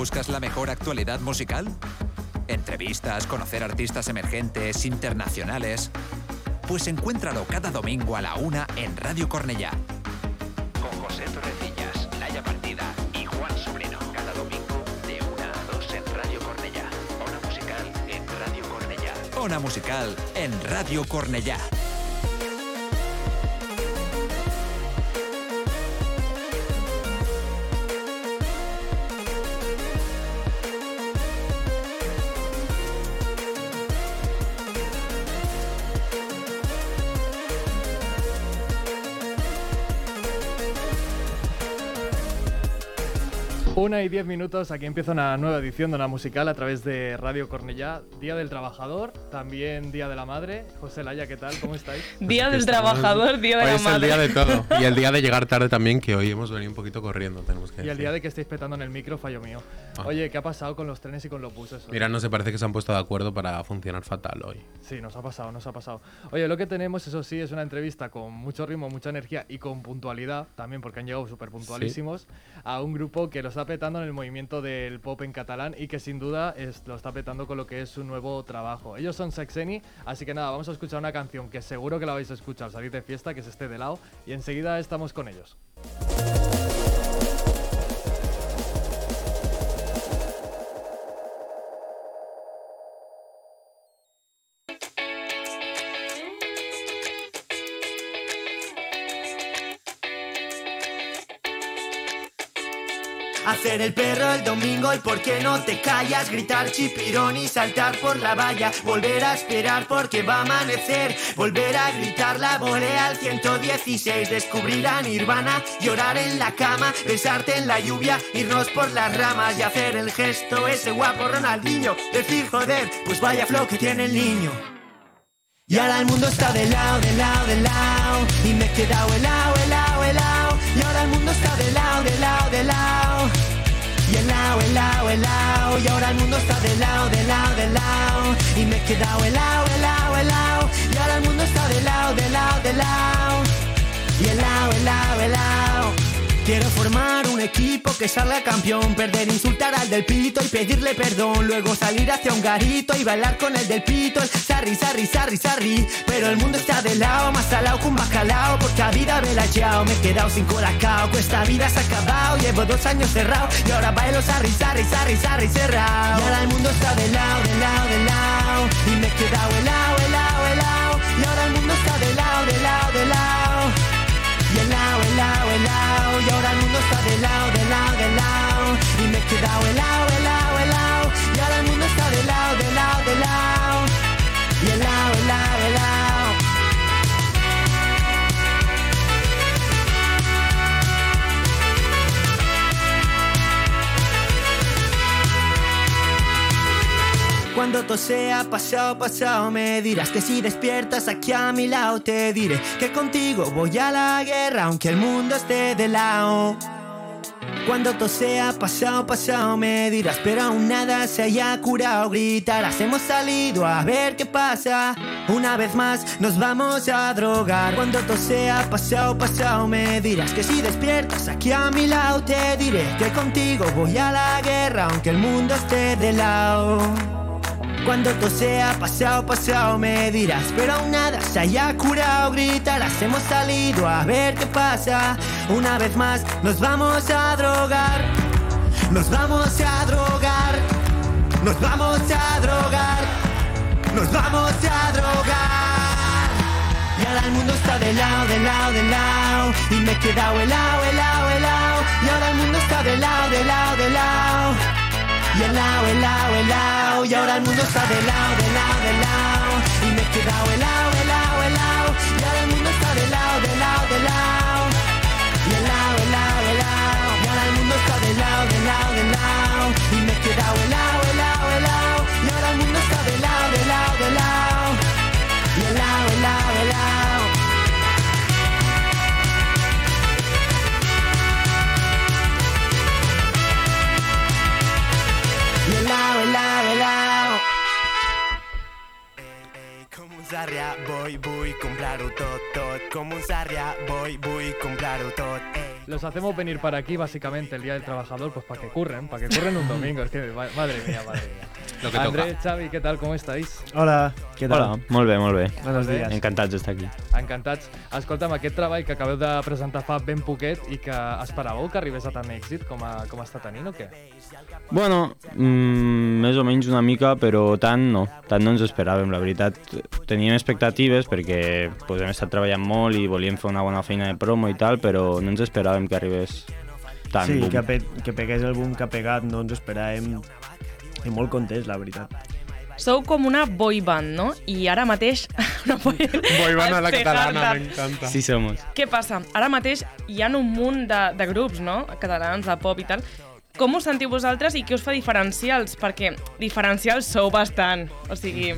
¿Buscas la mejor actualidad musical? Entrevistas, conocer artistas emergentes, internacionales. Pues encuéntralo cada domingo a la una en Radio Cornellá. Con José Torrecillas, Laia Partida y Juan Sobrino. Cada domingo de una a dos en Radio Cornellá. Ona musical en Radio Cornellá. Ona musical en Radio Cornellá. Una y diez minutos, aquí empieza una nueva edición de una musical a través de Radio Cornellá. Día del Trabajador, también Día de la Madre. José Laya, ¿qué tal? ¿Cómo estáis? Día del Trabajador, Día de Hoy la es Madre. el día de todo. Y el día de llegar tarde también, que hoy hemos venido un poquito corriendo, tenemos que Y el decir. día de que estéis petando en el micro, fallo mío. Ah. Oye, ¿qué ha pasado con los trenes y con los buses? Mira, no se parece que se han puesto de acuerdo para funcionar fatal hoy. Sí, nos ha pasado, nos ha pasado. Oye, lo que tenemos, eso sí, es una entrevista con mucho ritmo, mucha energía y con puntualidad también, porque han llegado súper puntualísimos, a un grupo que lo está petando en el movimiento del pop en catalán y que sin duda es- lo está petando con lo que es su nuevo trabajo. Ellos son Sexeni, así que nada, vamos a escuchar una canción que seguro que la vais a escuchar al salir de fiesta, que es este de lado, y enseguida estamos con ellos. El perro el domingo y por qué no te callas. Gritar chipirón y saltar por la valla. Volver a esperar porque va a amanecer. Volver a gritar la volea al 116 Descubrir a Nirvana, llorar en la cama Besarte en la lluvia, irnos por las ramas Y hacer el gesto ese guapo Ronaldinho. Decir joder, pues vaya flow que tiene el niño y ahora el mundo está de lado, de lado, de lado. Y me he quedado helado, helado, helado. Y ahora el mundo está de lado, de lado, de lado Y helado, helado, helado Y ahora el mundo está de lado, de lado, de lado Y me he quedado helado, helado, helado Y ahora el mundo está de lado, de lado, de lado Y helado, helado, helado Quiero formar un equipo que salga campeón, perder, insultar al del pito y pedirle perdón, luego salir hacia un garito y bailar con el del pito, el sarri, sarri, sarri, sarri. Pero el mundo está de lado, más salado que un bacalao, porque a vida me la echado, me he quedado sin colacao, esta vida se ha acabado, llevo dos años cerrado y ahora bailo sarri, sarri, sarri, sarri, cerrado. Y ahora el mundo está de lado, de lado, de lado, y me he quedado helado, helado, helado, y ahora el mundo está de lado, de lado, de lado. Y ahora el mundo está de lado, Cuando todo sea pasado, pasado me dirás que si despiertas aquí a mi lado te diré que contigo voy a la guerra aunque el mundo esté de lado. Cuando todo sea pasado, pasado me dirás pero aún nada se haya curado gritarás hemos salido a ver qué pasa una vez más nos vamos a drogar cuando todo sea pasado, pasado me dirás que si despiertas aquí a mi lado te diré que contigo voy a la guerra aunque el mundo esté de lado. Cuando todo sea pasado, pasado me dirás Pero aún nada se haya curado, gritarás Hemos salido a ver qué pasa Una vez más nos vamos a drogar. Nos vamos a drogar. Nos vamos a drogar. Nos vamos a drogar. Y ahora el mundo está de lado, de lado, de lado. Y me he quedado helado, helado, helado. Y ahora el mundo está de lado, de lado, de lado y helado, helado, helado Y ahora el mundo está de lado, de lado, de lado Y me he quedado helado, helado, helado Y ahora el mundo está de lado, de lado, de lado Y helado, helado, helado Y ahora el mundo está de lado, de lado, de lado Y me he quedado helado, helado, helado Y ahora el mundo está de lado, de lado, de lado Com un sarrià vull, vull comprar-ho tot, tot. Com un sarrià vull, vull comprar-ho tot. Ei. Los hacemos venir para aquí básicamente el Día del Trabajador, pues para que curren, para que curren un domingo. Es que, ma- madre mía, madre mía. Lo que Andrés, toca. Xavi, ¿qué tal? ¿Cómo estáis? Hola, què tal? Hola, molt bé, molt bé. Buenos días. Encantats d'estar aquí. Encantats. Escolta'm, aquest treball que acabeu de presentar fa ben poquet i que esperàveu que arribés a tant èxit com, a, com està tenint o què? Bueno, mm, més o menys una mica, però tant no. Tant no ens esperàvem, la veritat. Teníem expectatives perquè pues, hem estat treballant molt i volíem fer una bona feina de promo i tal, però no ens esperàvem que arribés tant. Sí, boom. que, pe que pegués el boom que ha pegat, no ens esperàvem. I molt contents, la veritat. Sou com una boy band, no? I ara mateix... Una boy, van a la catalana, Tejarda. me encanta. Sí somos. Què passa? Ara mateix hi ha un munt de, de grups, no? Catalans, de pop i tal. Com us sentiu vosaltres i què us fa diferencials? Perquè diferencials sou bastant. O sigui,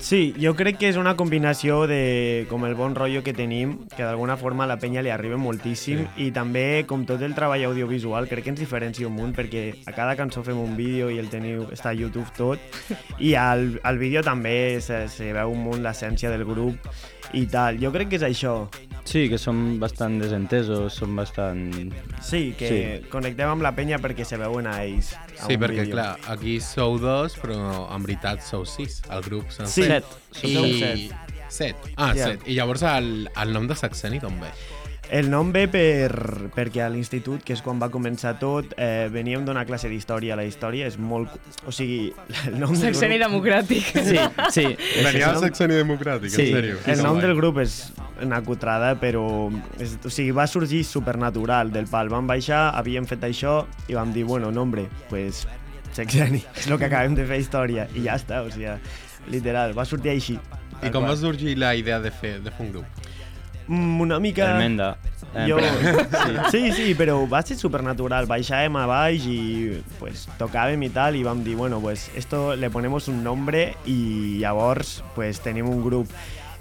Sí, jo crec que és una combinació de com el bon rotllo que tenim, que d'alguna forma a la penya li arriba moltíssim, sí. i també com tot el treball audiovisual, crec que ens diferencia un munt, perquè a cada cançó fem un vídeo i el teniu, està a YouTube tot, i al, al vídeo també se, se veu un munt l'essència del grup i tal. Jo crec que és això. Sí, que som bastant desentesos, som bastant... Sí, que sí. connectem amb la penya perquè se veuen a ells. A Sí, un perquè vídeo. clar, aquí sou dos, però en veritat sou sis, el grup Sí. Set. Som I... set. Set. Ah, Ja. set. I llavors el, el nom de Saxeni d'on ve? El nom ve per, perquè a l'institut, que és quan va començar tot, eh, veníem d'una classe d'història. La història és molt... O sigui, el nom del sexeni grup, democràtic. Sí, sí. Venia nom- del Saxeni Democràtic, Sí, en sèrio. el nom del grup és una cutrada, però és, o sigui, va sorgir supernatural del pal. Vam baixar, havíem fet això i vam dir, bueno, nombre, pues sexeni, és el que acabem de fer història. I ja està, o sigui, literal, va sortir així. I com va sorgir la idea de fer, de fer un grup? Mm, una mica... El Menda. Eh, Jo... però- Sí, sí, però va ser supernatural. Baixàvem a baix i pues, tocàvem i tal i vam dir, bueno, pues esto le ponemos un nombre i llavors pues, tenim un grup.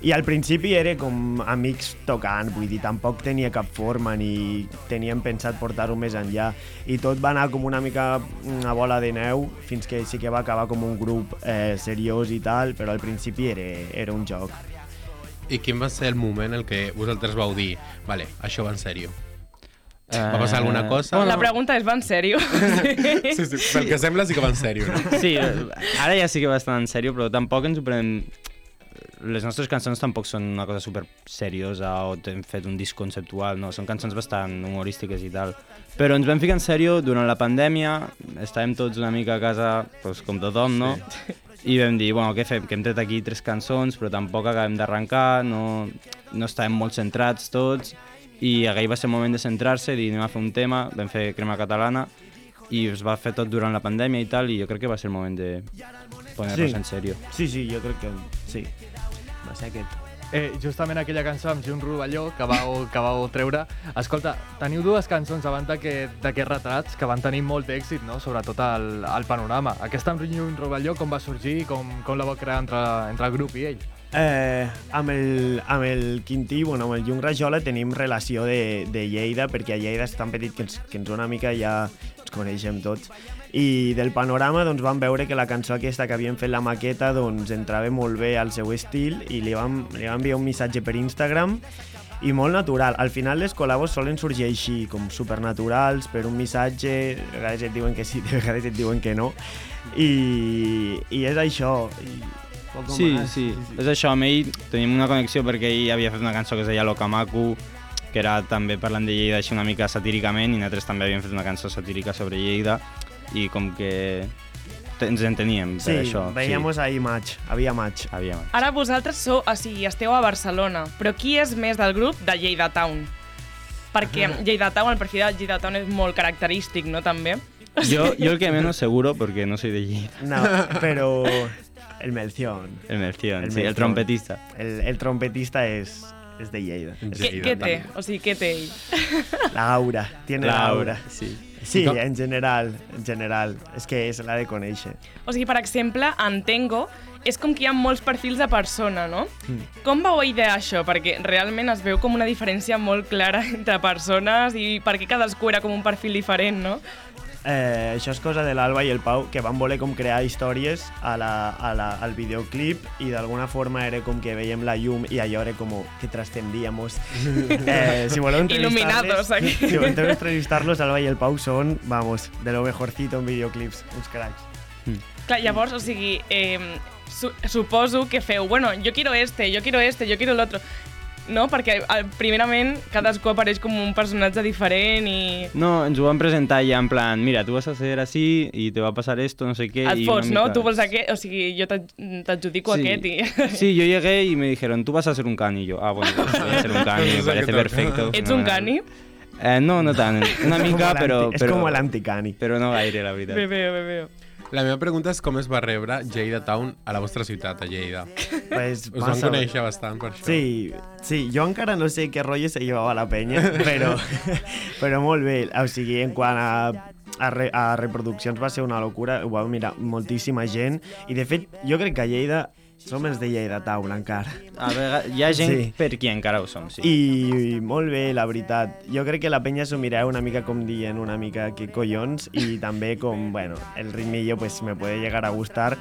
I al principi era com amics tocant, vull dir, tampoc tenia cap forma ni teníem pensat portar-ho més enllà. I tot va anar com una mica una bola de neu fins que sí que va acabar com un grup eh, seriós i tal, però al principi era, era un joc. I quin va ser el moment en què vosaltres vau dir vale, això va en sèrio? Eh, Va passar alguna cosa? La pregunta és, va en sèrio? Sí, sí, pel que sembla sí que va en sèrio, no? Sí, eh, ara ja sí que va bastant en sèrio, però tampoc ens ho prenem... Les nostres cançons tampoc són una cosa super seriosa o hem fet un disc conceptual, no, són cançons bastant humorístiques i tal. Però ens vam ficar en sèrio durant la pandèmia, estàvem tots una mica a casa, doncs, com tothom, no? I vam dir, bueno, què fem? Que hem tret aquí tres cançons, però tampoc acabem d'arrencar, no, no estàvem molt centrats tots, i aquell va ser el moment de centrar-se, dir, anem a fer un tema, vam fer Crema Catalana, i es va fer tot durant la pandèmia i tal, i jo crec que va ser el moment de poner-nos Sí. en sèrio. Sí, sí, jo crec que sí. Va ser aquest. Eh, justament aquella cançó amb Jun Rovelló que vau, que vau treure. Escolta, teniu dues cançons abans d'aquest d'aquest retrats que van tenir molt èxit, no? sobretot al, al panorama. Aquesta amb Jun Rovelló com va sorgir i com, com la va crear entre, entre el grup i ell? Eh, amb, el, amb el Quintí, bueno, amb el Jung Rajola tenim relació de, de Lleida, perquè a Lleida és tan petit que ens, que ens una mica ja ens coneixem tots. I del panorama doncs, vam veure que la cançó aquesta que havíem fet la maqueta doncs, entrava molt bé al seu estil i li vam, li vam enviar un missatge per Instagram i molt natural. Al final les col·labos solen sorgir així, com supernaturals, per un missatge, de vegades et diuen que sí, de vegades et diuen que no, i, i és això. I Sí, más. sí, és això, amb ell tenim una connexió perquè ell havia fet una cançó que es deia Locamacu, que era també parlant de Lleida així una mica satíricament, i nosaltres també havíem fet una cançó satírica sobre Lleida, i com que ens enteníem per Sí, això. veíamos ahí match, había match. Sí, havia. Ara vosaltres sou, o sigui, esteu a Barcelona, però qui és més del grup de Lleida Town? Perquè Lleida Town, el perfil de Lleida Town és molt característic, no, també? Jo, jo el que menos seguro, perquè no soy de Lleida. No, pero el Melción, El Melción, El sí, el trompetista. el, el trompetista es, es de Lleida. Què, què té? O sigui, què té ell? La aura, tiene la aura. Sí. Sí, com- en general, en general. És que se l'ha de conèixer. O sigui, per exemple, en Tengo és com que hi ha molts perfils de persona, no? Com vau idear això? Perquè realment es veu com una diferència molt clara entre persones i perquè cadascú era com un perfil diferent, no? Eh, això és cosa de l'Alba i el Pau, que van voler com crear històries a la, a la, al videoclip i d'alguna forma era com que veiem la llum i allò era com que trascendíamos. Eh, si voleu entrevistar-los, aquí. si voleu entrevistar-los, Alba i el Pau són, vamos, de lo mejorcito en videoclips, uns cracs. Clar, llavors, o sigui, eh, su suposo que feu, bueno, jo quiero este, jo quiero este, jo quiero el otro. No? Perquè, eh, primerament, cadascú apareix com un personatge diferent i... No, ens ho van presentar ja en plan, mira, tu vas a ser así y te va a pasar esto, no sé qué. Et fots, no? mica- Tu vols aquest, o sigui, jo t'ad- t'adjudico Sí. aquest i... Sí, yo llegué y me dijeron, tú vas a ser un cani. Y yo, ah, bueno, voy a ser un cani, me parece perfecto. Ets un cani? Eh, no, no tant. Una mica, però... És però com l'anticani. Però no gaire, la veritat. Bé, bé, bé, bé. La meva pregunta és com es va rebre Lleida Town a la vostra ciutat, a Lleida. Pues, Us massa bé. conèixer bastant per això. Sí, sí, jo encara no sé què rotllo se llevava la penya, però, però molt bé. O sigui, en quant a, a, re, a reproduccions va ser una locura, ho va mirar moltíssima gent, i de fet, jo crec que a Lleida som els de Lleida Town encara. A vegades, hi ha gent Sí. per qui encara ho som, sí. I, I molt bé, la veritat. Jo crec que la penya s'ho mireu una mica com dient una mica que collons i també com, bueno, el ritmillo pues me puede llegar a gustar,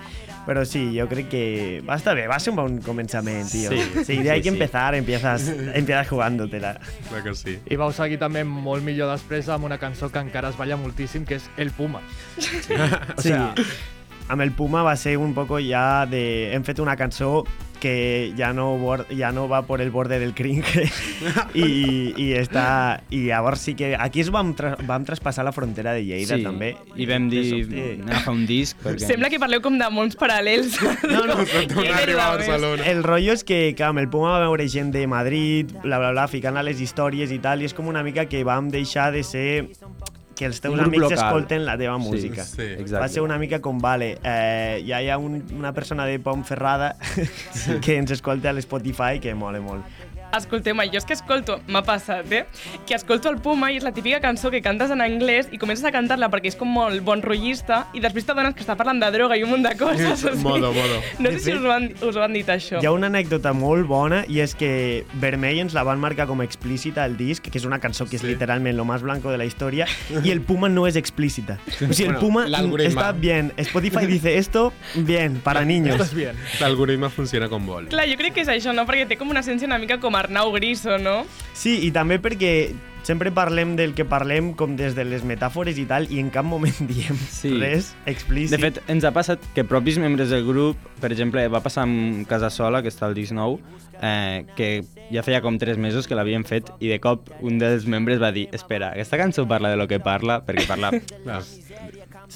però sí, jo crec que va estar bé, va ser un bon començament, tio. Sí. sí de ahí Sí, que sí. empezar, empiezas, empiezas jugándotela. Clar que sí. I vau seguir també molt millor després amb una cançó que encara es balla moltíssim, que és El Puma. O sea, amb el Puma va ser un poco ya de... Hem fet una cançó que ja no, ja no va por el borde del cringe i, i, està, i llavors sí que aquí es vam, tra vam traspassar la frontera de Lleida sí. també I vam dir, anem a fer un disc, perquè... Sembla que parleu com de mons paral·lels. No, no, Barcelona. el rotllo és que, que amb el Puma va veure gent de Madrid, bla, bla, bla, ficant a les històries i tal, i és com una mica que vam deixar de ser que els teus amics local. escolten la teva Sí, música. sí. Exacte. Va ser una mica com, vale, eh, ja hi ha un, una persona de Pontferrada que ens escolta a l'Spotify que mola molt. Escolteu-me, jo és que escolto, m'ha passat, eh? Que escolto el Puma i és la típica cançó que cantes en anglès i comences a cantar-la perquè és com molt bon rotllista i després t'adones que està parlant de droga i un munt de coses. o sigui, Modo, modo. No sé si us ho, han, us ho han dit això. Hi ha una anècdota molt bona i és que Vermell ens la van marcar com explícita al disc, que és una cançó que és Sí. literalment lo más blanco de la història, i el Puma no és explícita. O sigui, el Bueno, Puma l'algoritme. està bien. Spotify dice esto, bien, para niños. Estàs bien. L'algoritme funciona com vol. Clar, jo crec que és això, no? Perquè té com una essència una mica com Arnau Griso, no? Sí, i també perquè sempre parlem del que parlem com des de les metàfores i tal, i en cap moment diem Sí. res explícit. De fet, ens ha passat que propis membres del grup, per exemple, va passar amb Casa Sola, que està al disc nou, eh, que ja feia com tres mesos que l'havien fet i de cop un dels membres va dir espera, aquesta cançó parla de lo que parla, perquè parla, Clar.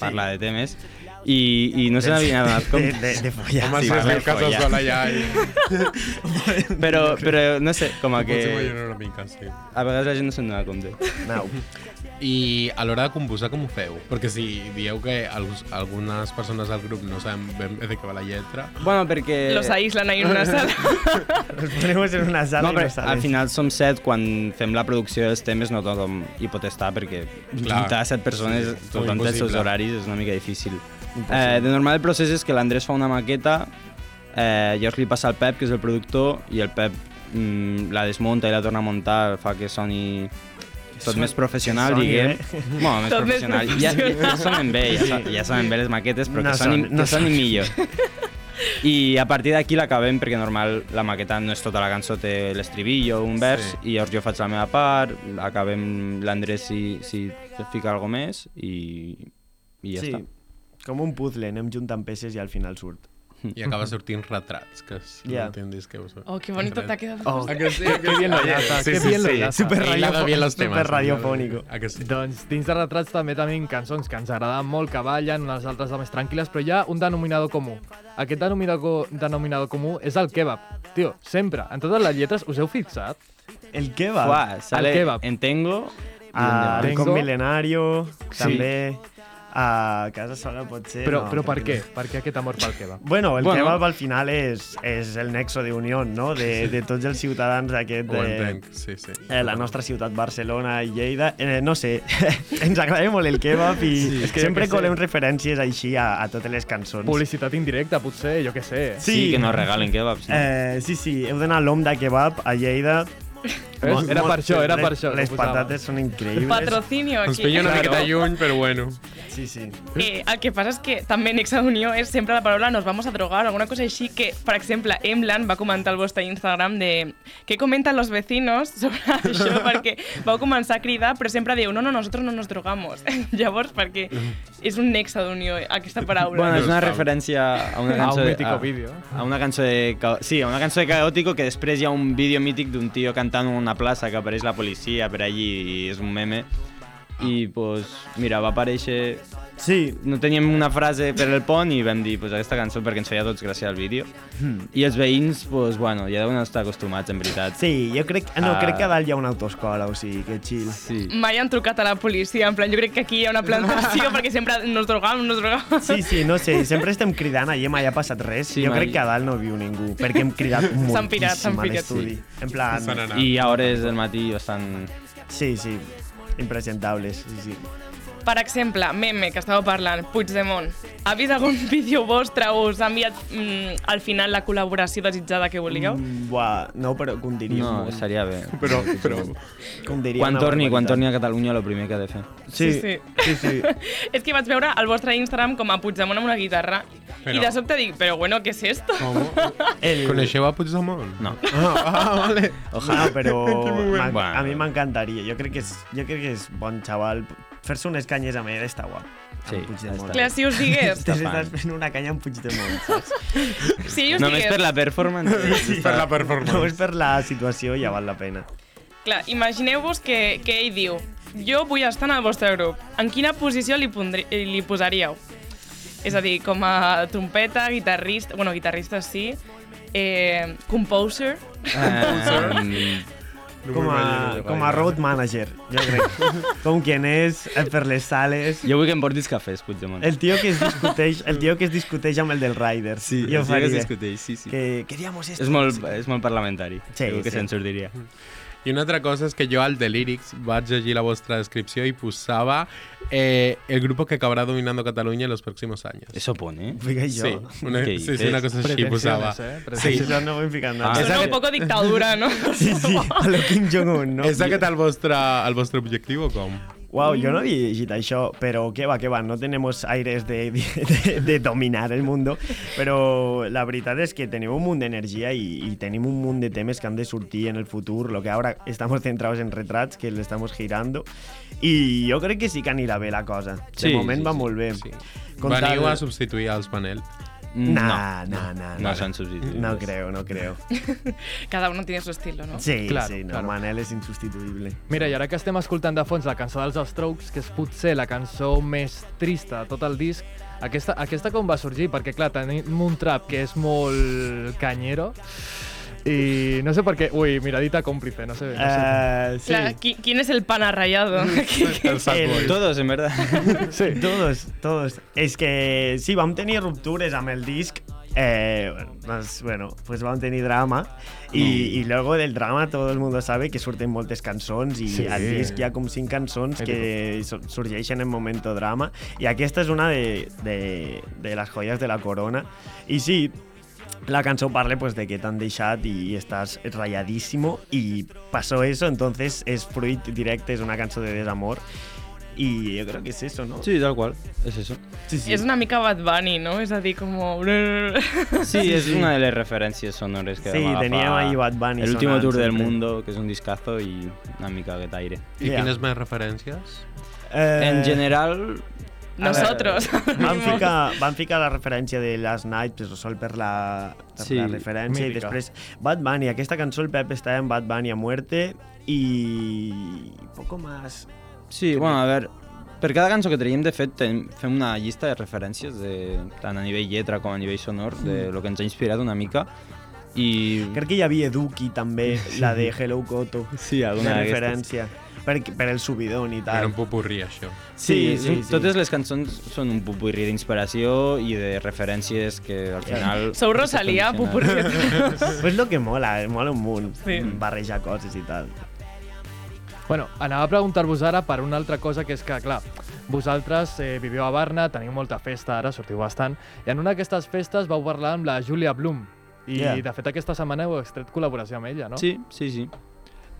parla de temes, i, i no se n'havien adonat com... de, de, de follar. Home, Sí, si es vale, diu casa follar. sola ja... I... Però, però no sé, com a que una mica, sí. a vegades la gent no se'n dona compte. No. I a l'hora de composar, com ho feu? Perquè si dieu que alguns, algunes persones del grup no saben ben bé de què va la lletra... Bueno, perquè... Los aíslan ahí en una sala. Nos ponemos en una sala No, i no sales. al final som set, quan fem la producció dels temes no tothom hi pot estar perquè Clar. juntar set persones, Sí, sí, tot tothom té els seus horaris, és una mica difícil. Eh, de normal el procés és que l'Andrés fa una maqueta, eh, llavors li passa al Pep, que és el productor, i el Pep mm, la desmunta i la torna a muntar, fa que soni tot més professional, soni diguem. bé. Bueno, més Tot més professional. Ja, ja, professional. sonen bé, ja, son- ja sonen bé les maquetes, però No que sonin, son- no que sonin son. millor. I a partir d'aquí l'acabem perquè normal la maqueta no és tota la cançó, té l'estribillo, un vers, Sí. i llavors jo faig la meva part, acabem l'Andrés si, si fica alguna més i, i ja sí, està. Com un puzzle, anem juntant peces i al final surt. I acaba sortint retrats, que és l'últim disc que us... Oh, qué bonito te ha quedado. Oh, Ah, que sí, Qué bien lo enlaza, qué bien lo enlaza. Super super. Ah, que sí? Doncs dins de retrats també tenim cançons que ens agraden molt, que ballen, unes altres de més tranquil·les, però hi ha un denominador comú. Aquest denominador, denominador comú és el kebab. Tio, sempre, en totes les lletres, us heu fixat? El kebab. Fuà, sale kebab. en Tengo i A en Tengo. Rincón Milenario, Sí. també. A Casa Sola potser. Però, no, però per què? Per què aquest amor pel kebab? Bueno, el Bueno. kebab al final és, és el nexo d'unió, no? De, de tots els ciutadans d'aquest... Ho de- entenc, sí, sí. Eh, la nostra ciutat, Barcelona i Lleida. Eh, no sé, ens agrada molt el kebab i sí, és que sempre jo què sé. colem referències així a, a totes les cançons. Publicitat indirecta, potser, jo què sé. Sí, que nos regalen kebabs. No? Eh, sí, sí, heu d'anar a l'Om de Kebab a Lleida? Era per això, era per això. que Les patates són increïbles. Patrocinio Ens aquí. pilla una Claro. miqueta lluny, però bueno. Sí, sí. Eh, el que passa és que també en Nexa d'Unió és sempre la paraula nos vamos a drogar o alguna cosa així que, per exemple, Emlan va comentar al vostre Instagram de què comenten los vecinos sobre això perquè vau començar a cridar però sempre diu no, no, nosotros no nos drogamos. Llavors, perquè és un Nexa d'Unió aquesta paraula. Bueno, és una referència a una A cançó... un de- mítico vídeo. A una cançó de... Sí, a una cançó de Caótico que després hi ha un vídeo mític d'un tio cantant en una plaça que apareix la policia per allí i és un meme. I, pues, mira, va aparèixer... Sí, No teníem una frase per el pont i vam dir pues, aquesta cançó perquè ens feia tots gràcia al vídeo. I els veïns, pues, bueno, ja deuen estar acostumats, en veritat. sí, jo crec, no, Ah. crec que a dalt hi ha una autoescola, o sigui, que chill. Sí. Mai han trucat a la policia, en plan, jo crec que aquí hi ha una plantació perquè sempre nos drogam, nos drogam. Sí, sí, no sé, sempre estem cridant, allà mai ha passat res. Sí, jo mai. crec que a dalt no viu ningú, perquè hem cridat S'han pirat, moltíssim a pirat, l'estudi. En plan. I a hores del matí bastant... sí, sí, impresentables, sí, sí. Per exemple, meme que estàveu parlant, Puigdemont. Ha vist algun vídeo vostre o us ha enviat mm, al final la col·laboració desitjada que volíeu? Mm, buah, no, però que diria No, molt. seria bé. Però, però... Que un diria Quan torni, quan torni a Catalunya, el primer que ha de fer. Sí, Sí, sí, sí. És que vaig veure al vostre Instagram com a Puigdemont amb una guitarra Però- i de sobte dic, però bueno, què és esto? El... Coneixeu a Puigdemont? No. Ah, vale. Ojalà, però a mi m'encantaria. Jo crec que és, jo crec que és bon xaval. Fer-se unes canyes amb ell està guap. Sí, Puigdemont. està Clar, si us digués, T'estàs fan. fent una canya amb Puigdemont, saps? si us Només digués, per la performance. Sí, Per la performance. Només per la situació ja val la pena. clar, imagineu-vos que, que ell diu, jo vull estar en el vostre grup. En quina posició li, pondri, li posaríeu? És a dir, com a trompeta, guitarrista, bueno, guitarrista sí, eh, composer, Eh, No Com a, com a road manager, jo crec. com quien és, eh, per les sales. jo vull que em portis cafès, Puigdemont. El tio que es discuteix, el tio que es discuteix amb el del Rider. Sí, jo el tio que es discuteix, sí, sí. Que queríamos esto. És molt, és molt parlamentari. Sí, Segur que sí. se'n sortiria. I una altra cosa és que jo al de Lyrics vaig llegir la vostra descripció i posava eh, el grupo que acabará dominando Cataluña en los próximos años. Eso pone. Fica jo. Sí, una, ¿Qué sí, sí, una cosa així posava. eh? Sí, no nada. Ah. Sona un poco dictadura, no? Sí, sí, a lo Kim Jong-un, no? És aquest el vostre, el vostre objectiu o com? Uau, jo no havia llegit això, però què va, què va, no tenemos aires de, de, de dominar el mundo, però la veritat és que tenim un munt d'energia i, i tenim un munt de temes que han de sortir en el futur, lo que ahora estamos centrados en retrats, que le estamos girando, i jo crec que sí que anirà bé la cosa. De Sí, moment sí, va sí. molt bé. Sí. Com Veniu a substituir els Manel. Nah, nah, nah, No nah. s'han substituït. No creo, no creo. Cada uno tiene su estilo, no? Sí, Claro, sí, no, claro. Manel és insubstituïble. Mira, i ara que estem escoltant de fons la cançó dels Strokes, que és potser la cançó més trista de tot el disc, aquesta, aquesta com va sorgir? Perquè, clar, tenim un trap que és molt canyero, i no sé per què... Ui, miradita còmplice, no sé. No sé. Uh, sí. Clar, qui- ¿quién es el pana rayado? El. Todos, en verdad. sí. Todos, todos. És que sí, vam tenir ruptures amb el disc, eh, pues, bueno, pues vam tenir drama i, i luego del drama todo el mundo sabe que surten moltes cançons i Sí. al disc hi ha com cinc cançons que so- sorgeixen en momento drama i aquesta és una de, de, de les joies de la corona i sí, la cançó parla pues, de que t'han deixat i estàs rayadísimo i pasó eso, entonces és fruit directe, és una cançó de desamor i jo crec que és eso, ¿no? Sí, tal qual. És eso. sí, sí. És una mica Bad Bunny, no? És a dir, com... Sí, és una de les referències sonores que Sí, vam agafar. teníem ahí Bad Bunny El último tour del sempre. mundo, que és un discazo i una mica aquest aire. I Ja. quines més referències? Eh, En general, Nosotros. Van ficar, van ficar la referència de Last Night, però sol per la, per Sí, la referència, mítica. i després Bad Bunny. Aquesta cançó el Pep està en Bad Bunny a muerte i poco más. Sí, bueno, a veure, per cada cançó que traiem, de fet, ten, fem una llista de referències, de, tant a nivell lletra com a nivell sonor, de lo que ens ha inspirat una mica. I... Crec que hi havia Duki també, la de Hello Coto, Sí, alguna referència, per, per el subidón i Era tal. un popurrí, això. Sí, Sí, sí, sí, totes les cançons són un pupurri d'inspiració i de referències que al final... Sou Rosalia, pupurri. Pues lo que mola, eh, mola un munt, Sí. barrejar coses i tal. Bueno, anava a preguntar-vos ara per una altra cosa, que és que, clar, vosaltres eh, viveu a Barna, teniu molta festa ara, sortiu bastant, i en una d'aquestes festes vau parlar amb la Júlia Blum, i Yeah. de fet aquesta setmana heu extret col·laboració amb ella, no? Sí, sí, sí.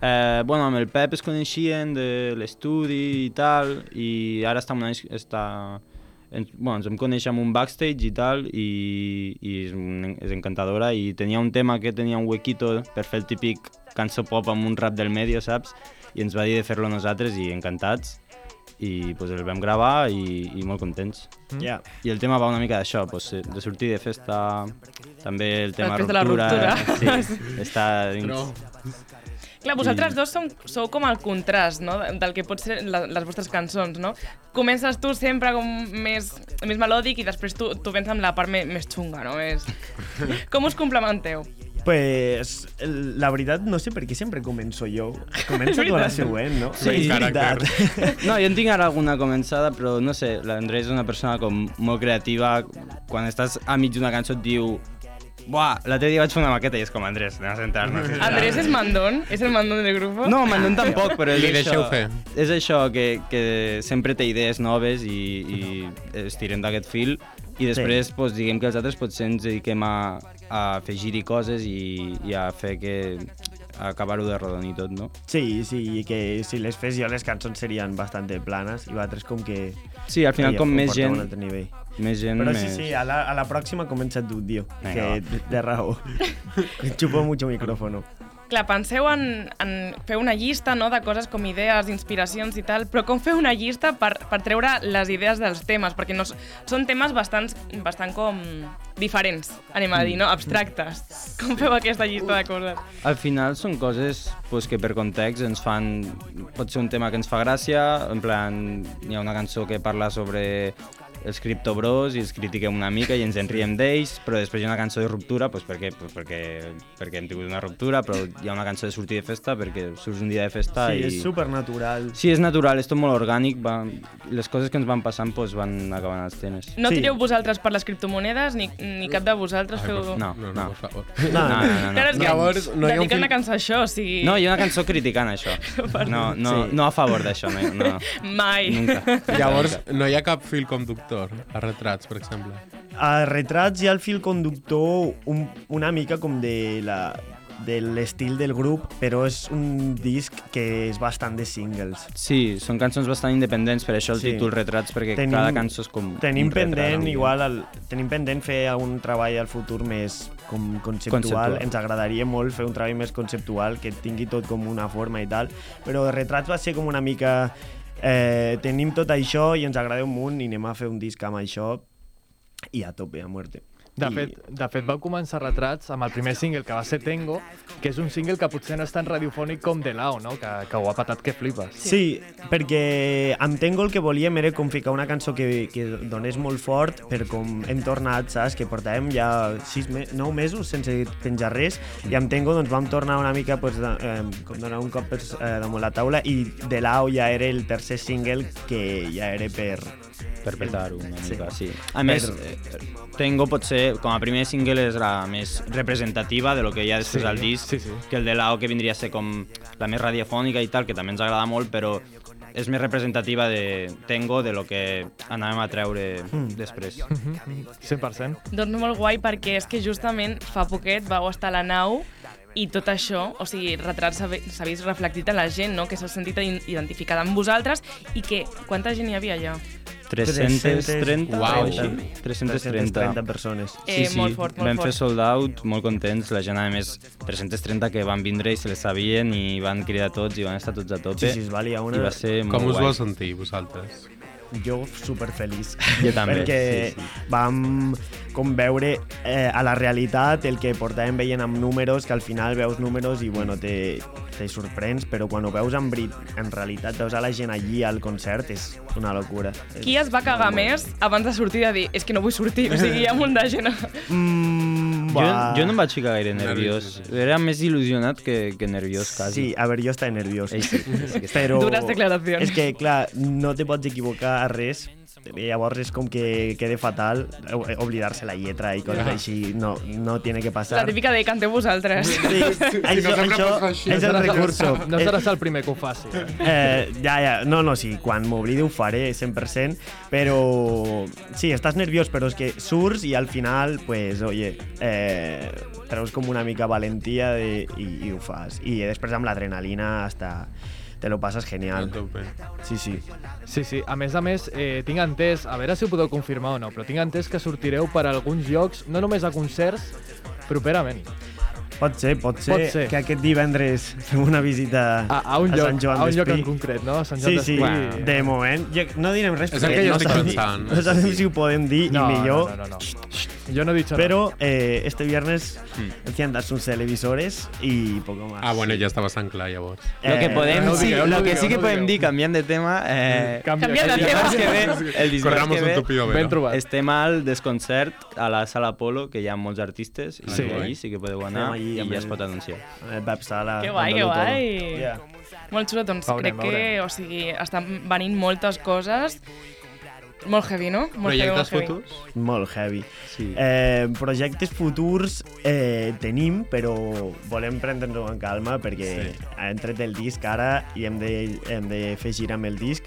Eh, bueno, amb el Pep es coneixien de l'estudi i tal, i ara està, una, està ens, bueno, ens vam conèixer en un backstage i tal, i, i és, un, és encantadora, i tenia un tema que tenia un huequito per fer el típic cançó pop amb un rap del medio, saps? I ens va dir de fer-lo nosaltres i encantats, i pues, el vam gravar i, i molt contents. Ja. I el tema va una mica d'això, pues, de sortir de festa, també el tema Després de la ruptura. ruptura. Sí, està dins... Però... Clar, vosaltres dos som, sou com el contrast, no?, del que pot ser la, les vostres cançons, no? Comences tu sempre com més, més melòdic i després tu, tu vens amb la part més, més xunga, no? Més... Com us complementeu? Pues, la veritat, no sé per què sempre començo jo. Comença És tu a la següent, no? Sí, és caràcter. veritat. No, jo en tinc ara alguna començada, però no sé, l'Andrés és una persona com molt creativa. Quan estàs a mig d'una cançó et diu Buah, l'altre dia vaig fer una maqueta i és com Andrés, anem a sentar-nos. Andrés és mandón? És el mandón del grup? No, Mandon tampoc, però és Li això, fer. És això, que, que sempre té idees noves i, i estirem d'aquest fil i després sí. pues, diguem que els altres potser ens dediquem a, a afegir-hi coses i, i a fer que acabar-ho de rodonir tot, no? Sí, sí, i que si les fes jo les cançons serien bastant planes i vosaltres com que... Sí, al final com més gent, un altre nivell. més gent, Però més... sí, sí, a la, a la pròxima comença tu, tio, Vinga, que de raó. Chupo mucho micrófono. Clar, penseu en, en fer una llista no, de coses com idees, inspiracions i tal, però com fer una llista per, per treure les idees dels temes? Perquè no, són temes bastant, bastant com diferents, anem a dir, no? abstractes. Com feu aquesta llista de coses? Al final són coses pues, que per context ens fan... Pot ser un tema que ens fa gràcia, en plan, hi ha una cançó que parla sobre els criptobros i els critiquem una mica i ens en riem d'ells, però després hi ha una cançó de ruptura pues, perquè, pues, perquè, perquè hem tingut una ruptura, però hi ha una cançó de sortir de festa perquè surts un dia de festa Sí, i... és supernatural. Sí, és natural, és tot molt orgànic, va... les coses que ens van passant pues, van acabant als temes. No Sí. tireu vosaltres per les criptomonedes, ni, ni cap de vosaltres feu... No, no, no, no. No, No, no, no. No. és que Llavors, no hi ha un una cançó a això, o sigui... No, hi ha una cançó criticant això. No, no, Sí. no a favor d'això, no, no. Mai. Nunca. Llavors, no hi ha cap fil conductor a retrats, per exemple. A retrats hi ha el fil conductor un, una mica com de la de l'estil del grup, però és un disc que és bastant de singles. Sí, són cançons bastant independents, per això el Sí. títol Retrats, perquè Tenim- cada cançó és com Tenim un retrat. pendent, no? igual, el, tenim pendent fer un treball al futur més com conceptual. Conceptual. Ens agradaria molt fer un treball més conceptual, que tingui tot com una forma i tal, però Retrats va ser com una mica... Eh, tenim tot això i ens agrada un munt i anem a fer un disc amb això i a tope, a muerte. De I- fet, de fet, vau començar retrats amb el primer single, que va ser Tengo, que és un single que potser no és tan radiofònic com De Lao, no? que, que ho ha patat que flipes. Sí, perquè amb Tengo el que volíem era com ficar una cançó que, que donés molt fort, per com hem tornat, saps? Que portàvem ja sis me nou mesos sense penjar res, i amb Tengo doncs, vam tornar una mica pues, de, eh, com donar un cop per, eh, damunt la taula, i De Lao ja era el tercer single que ja era per... Per petar-ho una Sí. mica, sí. A més, eh, Tengo potser, com a primer single, és la més representativa de lo que hi ha després Sí, al disc, sí, sí. que el de Lao, que vindria a ser com la més radiofònica i tal, que també ens agrada molt, però és més representativa de Tengo de lo que anàvem a treure després. 100%. Doncs molt guai perquè és que justament fa poquet vau estar a la nau i tot això, o sigui, retrats s'ha vi- s'ha vist reflectit en la gent, no? que s'ha sentit identificada amb vosaltres i que, quanta gent hi havia allà? 330 Uau. o així? 330. 330 persones. Eh, molt fort, molt vam fort. fer sold out, molt contents, la gent a més 330 que van vindre i se les sabien i van cridar tots i van estar tots a tope. Sí, sí, es valia una- I va ser molt Com us guai. vau sentir, vosaltres? Jo superfeliç. Jo també, Perquè sí, sí. vam com veure eh, a la realitat el que portàvem veient amb números, que al final veus números i bueno, te, te sorprens, però quan ho veus en, brit, en realitat, veus a la gent allí al concert, és una locura. Qui es va cagar més abans de sortir de dir és que no vull sortir? O sigui, hi ha molta gent... Mm, va. jo no em vaig ficar gaire nerviós. Era més il·lusionat que, que nerviós, quasi. Sí, a veure, jo estava nerviós. Ell sí, sí que però... Dures declaracions. És que, clar, no te pots equivocar a res, llavors és com que quede fatal o- oblidar-se la lletra i coses així, no, no tiene que La passar. típica de canteu vosaltres. Sí, això, sempre això fer així. és el seràs recurso. No seràs el primer que ho faci. Eh? Eh, ja, ja, no, no, sí, quan m'oblidi ho faré 100%, però sí, estàs nerviós, però és que surts i al final, pues, oye, eh, treus com una mica valentia de, i, i ho fas. I després amb l'adrenalina hasta te lo passes A genial. Sí, sí. Sí, sí. A més a més, eh, tinc entès, a veure si ho podeu confirmar o no, però tinc entès que sortireu per a alguns llocs, no només a concerts, properament. Pot ser, pot ser, Pot ser. que aquest divendres fem una visita A, a un lloc, Sant Joan a un lloc en concret, no? A Sant Joan Sí, sí, de moment. Jo, no direm res, És el que jo no estic sabem, pensant. no sabem si ho podem dir, No, i millor. no, no, no, no. Jo no he dicho Pero eh, este viernes enciendas sus televisores y poco más. Ah, bueno, ja està bastant clar, llavors. Lo que Eh, podem, no sí, no lo que sí que no ho podem digueu. dir, canviant de tema, eh, Canvia de tema. que ve, el dimarts Corramos que un ve, tupido Ben velo. trobat. estem al desconcert a la sala Apolo, que hi ha molts artistes, i Sí. sí. allí sí que podeu anar Estem allí i amb ja es pot anunciar. El Pep Sala. Que guai, que guai. Yeah. Molt xulo, doncs Veurem, crec que, veurem. o sigui, estan venint moltes coses. Molt heavy, no? Molt Projectes heavy, molt heavy. futurs? Molt heavy. Sí. Eh, projectes futurs eh, tenim, però volem prendre'ns-ho amb calma perquè Sí. ha entret el disc ara i hem de, hem de fer gira amb el disc.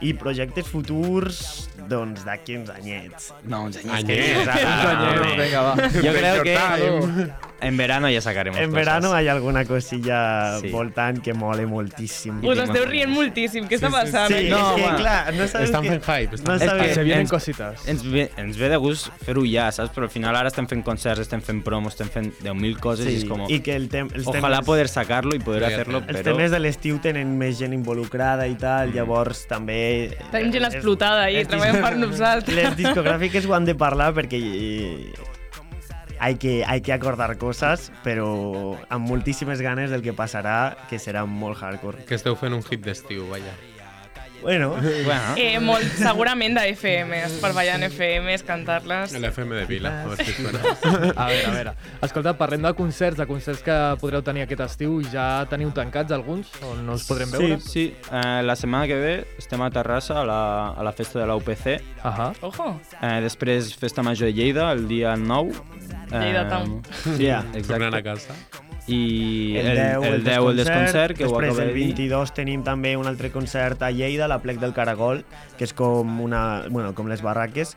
I projectes futurs, doncs d'aquí uns anyets. No, uns anyets. Anyets. que- Uns anyets, vinga, va. Yo creo que. En verano ya sacaremos En cosas. verano hay alguna cosilla Sí. voltant que mole moltíssim. Us esteu rient moltíssim. Què està passant? Sí, aquí? No, és que, clar, no Estan fent hype. No Estan... Sabes... que- Se vienen ens- cositas. Ens ve, ens ve de gust fer-ho ja, saps? Però al final ara estem fent concerts, estem fent promos, estem fent 10.000 coses i Sí, és com... i que el tem els Ojalá temes, poder sacarlo y poder Sí, hacerlo, els pero... temes de l'estiu tenen més gent involucrada i tal, llavors també... Tenim gent els- explotada ahí, els treballant dis- per nosaltres. Les discogràfiques ho han de parlar perquè eh, hay que, hay que acordar coses, però amb moltíssimes ganes del que passarà, que serà molt hardcore. Que esteu fent un hit d'estiu, vaja. Bueno, Bueno, Eh, molt, segurament de FMs, per ballar en FMs, cantar-les. L'FM de Vila, a veure si. A veure, a veure. Escolta, parlem de concerts, de concerts que podreu tenir aquest estiu. Ja teniu tancats alguns, on no us podrem veure? sí, eh, la setmana que ve estem a Terrassa, a la, a la festa de la UPC. Ahà. Ojo. Eh, després, festa major de Lleida, el dia 9. Lleida Town. Sí, Ja. Tornant a casa. I el 10, el, 10 el desconcert, que ho després el de dir. 22 tenim també un altre concert a Lleida, a la Plec del Caragol, que és com, una, bueno, com les barraques,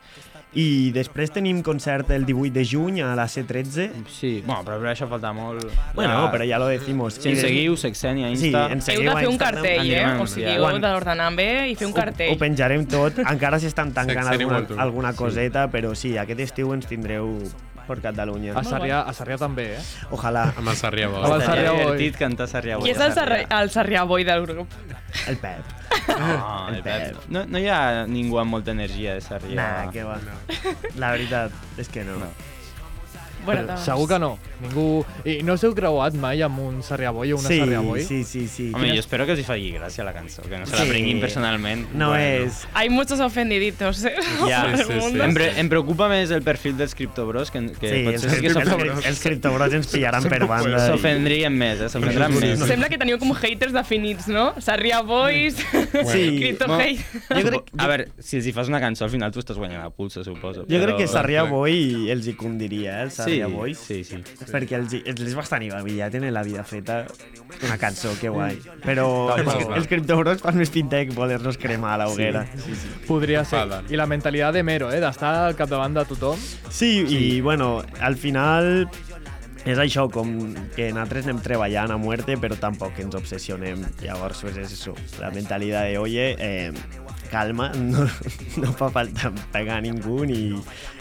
i després tenim concert el 18 de juny a la C13. Sí, bueno, però per això falta molt. Bueno, però ja lo decimos. Si ens seguiu, Sexenia, Sí, Insta... ens Heu seguiu de a fer un Instagram. cartell, eh? Anirem O sigui, heu d'ordenar bé i fer un Ho, ho cartell. penjarem tot, encara s'estan tancant Sexeni alguna, alguna coseta, però sí, aquest estiu ens tindreu per Catalunya. A Sarrià, a Sarrià també, eh? Ojalà. Amb el Sarrià Amb el. Sarrià Estaria Boy. divertit cantar Sarrià Boy. Qui és a el, sarri, el Sarrià Boy del grup? El Pep. No, el Pep. No, no hi ha ningú amb molta energia de Sarrià. Nah, que va. La veritat és que no. No. Bueno, Però doncs. segur que no. Ningú... I no us heu creuat mai amb un Sarrià Boy o una sí, Sarrià Boy? sí, sí, sí. Home, jo espero que els hi faci gràcia la cançó, que no se la Sí. prenguin personalment. No Bueno. és... Hay muchos ofendiditos, eh? Ja, sí, sí. mundo. Em, pre em preocupa més el perfil dels criptobros, que, que Sí, potser els, sí que s'ofendrien els, criptobrots ens pillaran per banda. i- s'ofendrien més, eh? s'ofendran més. Sembla que teniu com haters definits, no? Sarrià Boys, Sí, Crypto mo- Hate. Jo crec, A veure, si els hi fas una cançó, al final tu estàs guanyant a pulsa, suposo. jo crec que però- Sarrià Boy els hi condiria, eh, el Sí, sí, sí. Perquè els, els és bastant igual, ja tenen la vida feta una cançó, que guai. Però Tal els, els criptobros fan més pinta que voler-nos cremar a la hoguera. Sí, sí. Podria ser. Faden. I la mentalitat de Mero, eh? D'estar al capdavant de tothom. Sí, i bueno, al final és això, com que nosaltres anem treballant a muerte, però tampoc ens obsessionem. Llavors, pues és això, la mentalitat de, oye, eh, calma, no, no fa falta pegar ningú ni,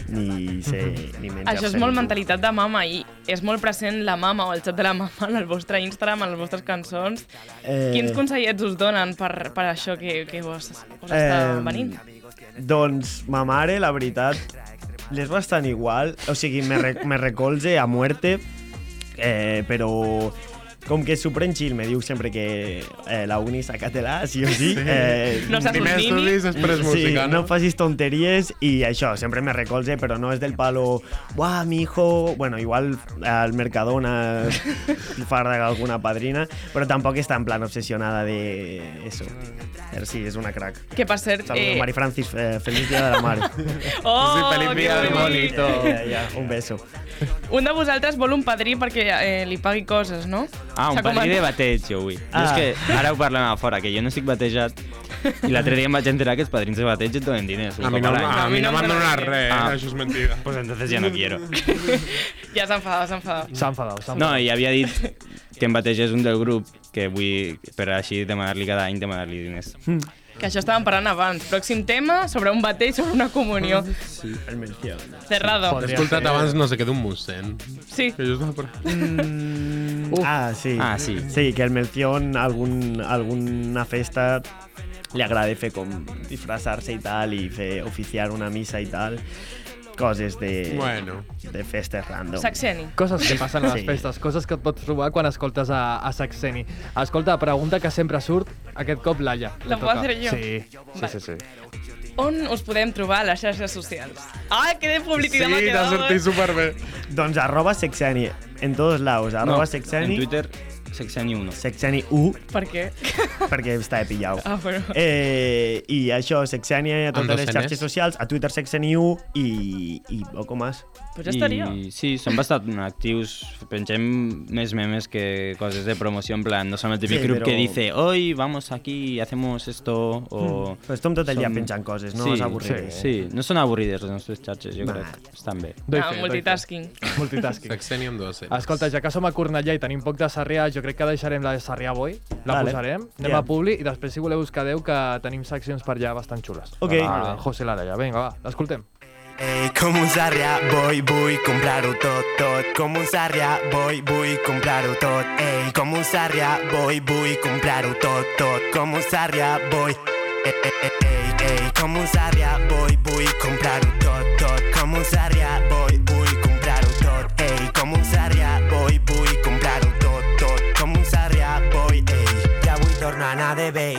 ni, ser, ni menjar Això és molt mentalitat de mama i és molt present la mama o el xat de la mama en el vostre Instagram, en les vostres cançons. Eh, Quins consellets us donen per, per això que, que vos, us està Eh, venint? Doncs ma mare, la veritat, és bastant igual. O sigui, me, re, me recolze a muerte, eh, però com que s'ho pren chill, me diu sempre que eh, la uni saca-te-la, sí o sí. Eh, No Primer estudis, després Sí, música, no no? facis tonteries i això, sempre me recolze, però no és del palo, buah, mi hijo, bueno, igual al Mercadona farda alguna padrina, però tampoc està en plan obsessionada de eso. Però sí, és una crack. Que per cert... Saludos, Eh, Mari Francis, eh, feliz día de la madre. oh, Sí, feliz que día del bonito. ja, ja, un beso. Un de vosaltres vol un padrí perquè eh, li pagui coses, no? Ah, un padrí de bateig, jo vull. Ah. Jo Ah. és que ara ho parlem a fora, que jo no estic batejat i l'altre dia em vaig enterar que els padrins de bateig et donen diners. A mi no, l'any. a mi no No, m'han no, no, donat no. res, Ah. això és mentida. Pues entonces ya no quiero. Ja s'ha enfadat, s'ha enfadat. S'ha enfadat, s'ha No, enfadat. i havia dit que em bategés un del grup, que vull, per així demanar-li cada any, demanar-li diners. Que això estàvem parlant abans. Pròxim tema, sobre un batell, sobre una comunió. El Melcior. Cerrado. Podria He escoltat ser. abans no sé què d'un mossèn. Sí. Que jo estava per... Ah, sí. Ah, sí. Sí, que el Melcion, algun, alguna festa, li agrada fer com disfressar-se i tal, i fer oficiar una missa i tal. Coses de, Bueno. de festes random. Saxeni. Coses que passen a les Sí. festes, coses que et pots trobar quan escoltes a, a Saxeni. Escolta, pregunta que sempre surt, aquest cop Laia. La puedo toca. hacer yo? Sí, sí, Vale. sí, sí. On us podem trobar a les xarxes socials? Ah, que de Sí, publicitat m'ha t'ha quedat. sortit superbé. Doncs arroba sexeni, en todos lados, arroba No, sexeni, En Twitter, Sexeni 1. sexeni u, Per què? perquè està pillau. Ah, bueno. Eh, I això, Sexeni a totes les xarxes socials, a Twitter Sexeni u i, i poco más. Pues ja estaria. I sí, som bastant actius. Pengem més memes que coses de promoció, en plan, no som el típic Sí, grup però- que dice hoy vamos aquí, hacemos esto, o... Però estem tot el dia Som- penjant coses, no sí, és avorrit. Sí, sí, no són avorrides les nostres xarxes, jo Nah. crec. Estan bé. Ah, fe. multitasking. Multitasking. Sexeni amb dos, eh? Escolta, ja que som a Cornellà i tenim poc de Sarrià, jo crec que deixarem la de Sarrià Boy, la Vale. posarem, anem Ja. a Publi i després si voleu us quedeu que tenim seccions per allà bastant xules. Ok. Ah, José Lara, vinga, va, l'escoltem. Ei, com un Sarrià, vull, vull comprar-ho tot, tot. Com un Sarrià, vull, vull comprar-ho tot. Ei, com un Sarrià, vull, vull comprar-ho tot, tot. Com un Sarrià, vull... Ei, ei, ei, ei, com un Sarrià, vull,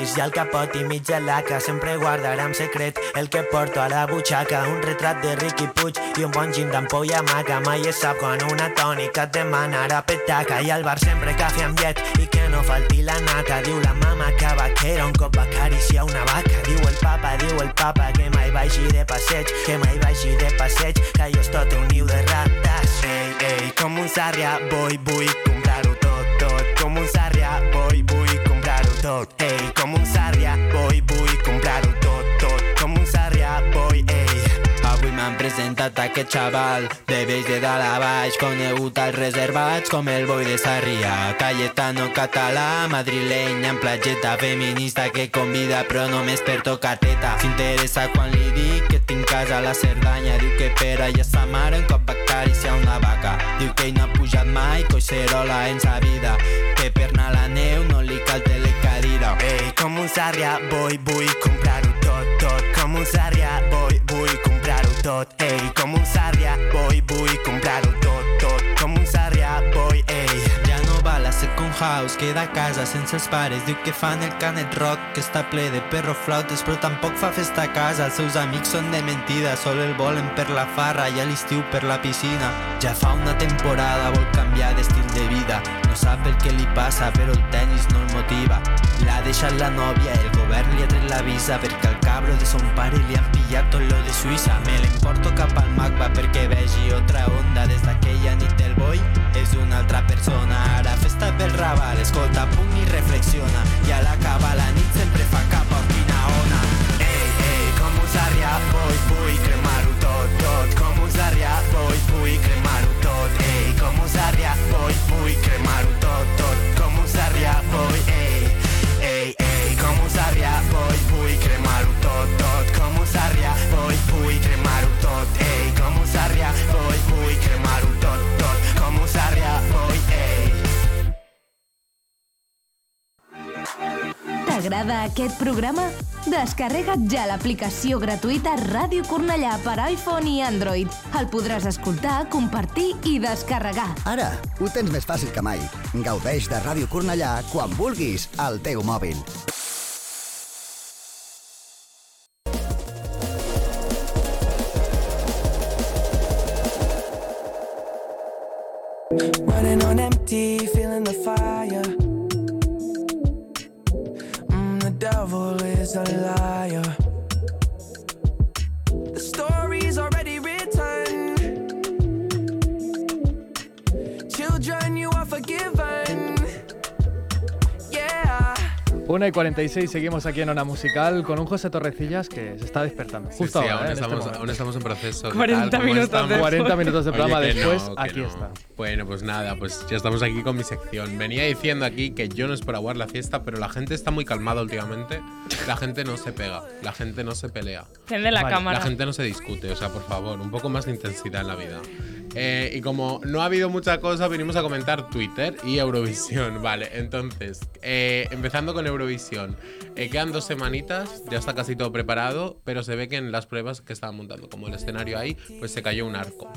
vells i al capot i mitja laca sempre guardarà en secret el que porto a la butxaca un retrat de Ricky Puig i un bon gin d'ampolla maca. Mai es sap quan una tònica et demanarà petaca i al bar sempre cafè amb llet i que no falti la nata. Diu la mama que vaquera un cop va acariciar una vaca. Diu el papa, diu el papa que mai vagi de passeig que mai vagi de passeig que allò és tot un niu de rates. Ei, ei, com un sàrria vull, vull comprar-ho tot, tot. Com un sàrria vull, vull comprar-ho tot. Ei, com un sàrria vull, vull comprar-ho tot, tot. Com un sàrria vull, ei. Avui m'han presentat aquest xaval de vells de dalt a baix conegut als reservats com el boi de Sarrià. Cayetano català, madrileny amb platgeta feminista que convida però només per tocar teta. S'interessa quan li dic que tinc casa a la Cerdanya. Diu que per allà sa mare un cop va acariciar una vaca. Diu que ell no ha pujat mai coixerola en sa vida. Que per anar a la neu no li cal Ei, com un sàrria, vull, vull comprar-ho tot, tot. Com un sàrria, vull, vull comprar-ho tot. Ei, com un sàrria, vull, vull comprar-ho house, queda a casa sense els pares. Diu que fan el canet rock, que està ple de perro flautes Però tampoc fa festa a casa, els seus amics són de mentida Sol el volen per la farra i a l'estiu per la piscina. Ja fa una temporada vol canviar d'estil de vida. No sap el que li passa, però el tennis no el motiva. L'ha deixat la nòvia, el govern li ha tret la visa perquè al cabro de son pare li han pillat tot lo de Suïssa. Me l'emporto cap al MACBA perquè vegi otra onda. Des d'aquella nit el boi ascolta aquest programa? Descarrega't ja l'aplicació gratuïta Ràdio Cornellà per iPhone i Android. El podràs escoltar, compartir i descarregar. Ara ho tens més fàcil que mai. Gaudeix de Ràdio Cornellà quan vulguis al teu mòbil. Running on empty, a liar. 1 y 46 seguimos aquí en Ona Musical con un José Torrecillas que se está despertando. Sí, Justo sí, ahora, aún, ¿eh? en este estamos, aún estamos en proceso. ¿Qué 40 tal? ¿Cómo minutos estamos? después. 40 minutos de Oye, programa que después, no, aquí no. está. Bueno, pues nada, pues ya estamos aquí con mi sección. Venía diciendo aquí que yo no es por aguar la fiesta, pero la gente está muy calmada últimamente. La gente no se pega, la gente no se pelea. Enciende la Vale, cámara. La gente no se discute, o sea, por favor, un poco más de intensidad en la vida. Eh, y como no ha habido mucha cosa, venimos a comentar Twitter y Eurovisión. Vale, entonces, eh, empezando con Eurovisión. Eh, quedan dos semanitas, ya está casi todo preparado, pero se ve que en las pruebas que estaban montando, como el escenario ahí, pues se cayó un arco.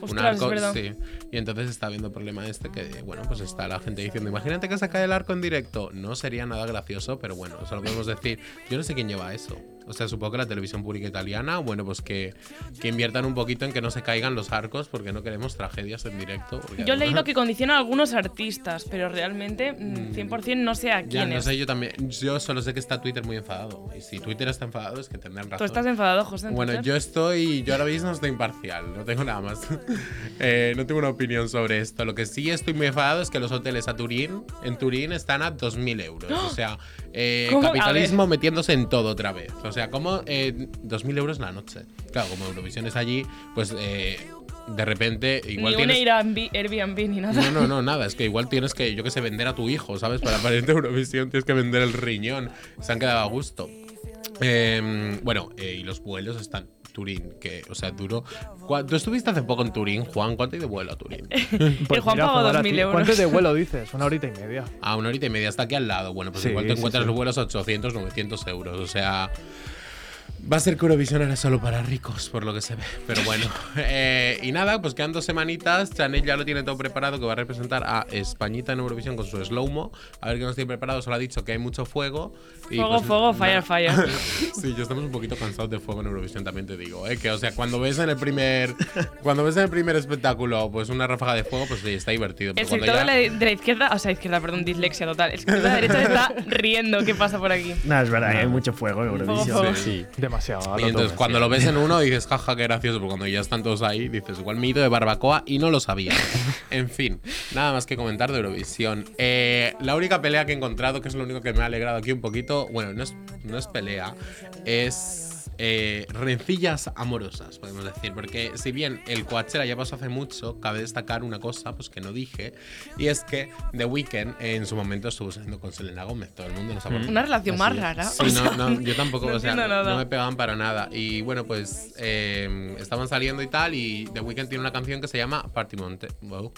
un Ostras, arco, sí. Y entonces está habiendo problema este que, bueno, pues está la gente diciendo, imagínate que se cae el arco en directo. No sería nada gracioso, pero bueno, eso lo podemos decir. Yo no sé quién lleva eso. O sea, supongo que la televisión pública italiana, bueno, pues que, que inviertan un poquito en que no se caigan los arcos porque no queremos tragedias en directo. Yo he leído que condiciona a algunos artistas, pero realmente mm, 100% no sé a Ya, quién no sé, yo también. Yo solo sé que está Twitter muy enfadado. Y si Twitter está enfadado es que tendrán razón. Tú estás enfadado, José. en Bueno, Twitter? yo estoy, yo ahora mismo estoy imparcial, no tengo nada más. Eh, no tengo una opinión sobre esto. Lo que sí estoy muy enfadado es que los hoteles a Turín, en Turín, están a 2.000 euros. O sea, eh, capitalismo metiéndose en todo otra vez. O sea, como eh, 2.000 euros la noche. Claro, como Eurovisión es allí, pues eh, de repente igual Ni un tienes... Airbnb, Airbnb ni nada. No, no, no, nada. Es que igual tienes que, yo que sé, vender a tu hijo, ¿sabes? Para aparecer Eurovisión tienes que vender el riñón. Se han quedado a gusto. Eh, bueno, eh, y los vuelos están. Turín, que, o sea, duro. ¿Cuá- ¿Tú estuviste hace poco en Turín, Juan? ¿Cuánto hay de vuelo a Turín? el Juan pagó Fabara, 2.000 tío, euros. ¿Cuánto es de vuelo dices? Una horita y media. A una horita y media, está aquí al lado. Bueno, pues Sí, igual te sí, encuentras sí. los vuelos a 800, 900 euros. O sea, va a ser que Eurovisión era solo para ricos, por lo que se ve. Pero bueno. Eh, y nada, pues quedan dos semanitas. Chanel ya lo tiene todo preparado, que va a representar a Españita en Eurovisión con su slow-mo. A ver qué nos tiene preparado. Solo ha dicho que hay mucho fuego. Y Fuego, pues, fuego, nada. fire, fire. Sí, yo estamos un poquito cansados de fuego en Eurovisión, también te digo, ¿eh? Que, o sea, cuando ves en el primer cuando ves en el primer espectáculo pues una ráfaga de fuego, pues sí, está divertido. Pero El sector ya- de la, de la izquierda, o sea, izquierda, perdón, dislexia total. El sector de la derecha se está riendo. ¿Qué pasa por aquí? No, es verdad, hay mucho fuego en Eurovisión. fuego. Sí. Demasiado. Y entonces cuando lo ves en uno dices, jaja, qué gracioso, pero cuando ya están todos ahí dices, igual me he ido de barbacoa y no lo sabía. en fin, nada más que comentar de Eurovisión. Eh, la única pelea que he encontrado, que es lo único que me ha alegrado aquí un poquito, bueno, no es, no es pelea, es eh, rencillas amorosas, podemos decir, porque si bien el Coachella ya pasó hace mucho, cabe destacar una cosa pues que no dije, y es que The Weeknd en su momento estuvo saliendo con Selena Gómez, todo el mundo nos ha Una relación más rara. Sí, o no, sea, no, yo tampoco, no o sea, no, me pegaban para nada. Y bueno, pues eh, estaban saliendo y tal, y The Weeknd tiene una canción que se llama Party Monster. Wow.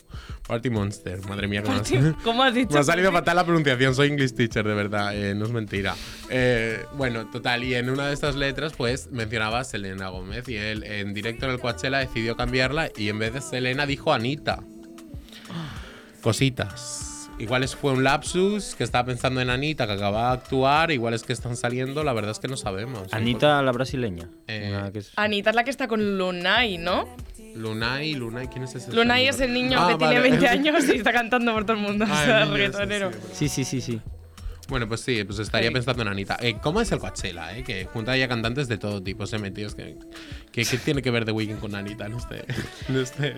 Party Monster, madre mía, que Party-. ¿Cómo has dicho? Me ha salido fatal la pronunciación, soy English teacher, de verdad, eh, no es mentira. Eh, bueno, total, y en una de estas letras, pues mencionaba a Selena Gómez, y él en directo en el Coachella decidió cambiarla, y en vez de Selena dijo Anita. Cositas. Igual es, fue un lapsus, que estaba pensando en Anita, que acababa de actuar, igual es que están saliendo, la verdad es que no sabemos. Anita, la brasileña. Eh, Una que es- Anita es la que está con Lunay, ¿no? Lunay, Lunay, ¿quién es ese? Lunay señor? es el niño Ah, que vale. tiene 20 años y está cantando por todo el mundo. Ah, o sea, el niño ese, reggaetonero. sí, es verdad. Sí, sí, sí, sí. Bueno, pues sí, pues estaría Sí. pensando en Anita. Eh, ¿Cómo es el Coachella, eh? Que junta ya cantantes de todo tipo, se metidos. Que, que, ¿Qué tiene que ver The Weeknd con Anita en este, en este-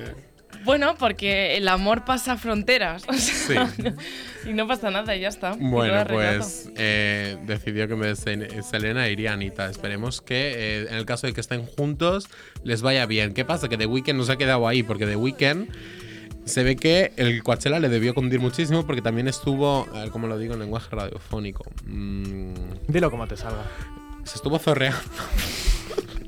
Bueno, porque el amor pasa fronteras. o sea, y no pasa nada, y ya está. Bueno, pues eh, decidió que Sel- Selena iría Anita. Esperemos que eh, en el caso de que estén juntos les vaya bien. ¿Qué pasa? Que The Weeknd no se ha quedado ahí, porque The Weeknd se ve que el Coachella le debió cundir muchísimo porque también estuvo, a ver cómo lo digo en lenguaje radiofónico, Mm, Dilo como te salga. se estuvo zorreando.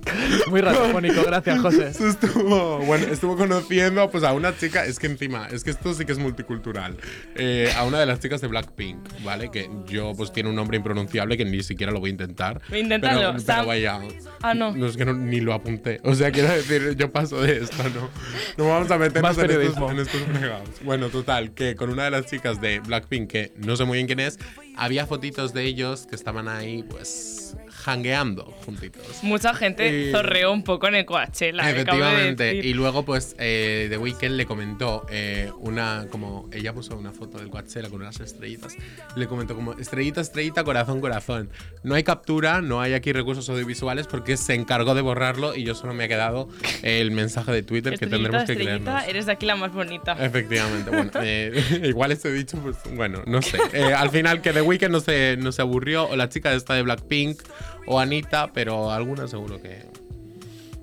Muy radiofónico, gracias, José. Estuvo, bueno, estuvo conociendo pues, a una chica, es que encima, es que esto sí que es multicultural, eh, a una de las chicas de Blackpink, ¿vale? Que yo pues tiene un nombre impronunciable que ni siquiera lo voy a intentar. Inténtalo, Pero, pero Sam- vaya. Ah, no. es que no- ni lo apunté. O sea, quiero decir, yo paso de esto, ¿no? No vamos a meternos Más en estos, periodismo. en estos fregados. Bueno, total, que con una de las chicas de Blackpink, que no sé muy bien quién es, había fotitos de ellos que estaban ahí, pues, hangueando juntitos. Mucha gente Y- zorreó un poco en el Coachella. eh, de Efectivamente. decir. Y luego, pues, eh, The Weeknd le comentó eh, una, como ella puso una foto del Coachella con unas estrellitas. Le comentó como estrellita, estrellita, corazón, corazón. No hay captura, no hay aquí recursos audiovisuales porque se encargó de borrarlo y yo solo me ha quedado el mensaje de Twitter que tendremos que creernos. eres de aquí la más bonita. Efectivamente, bueno, eh, igual este dicho, pues bueno, no sé. Eh, al final que The Weeknd no se, no se aburrió, o la chica esta de Blackpink, o Anita, pero alguna seguro que,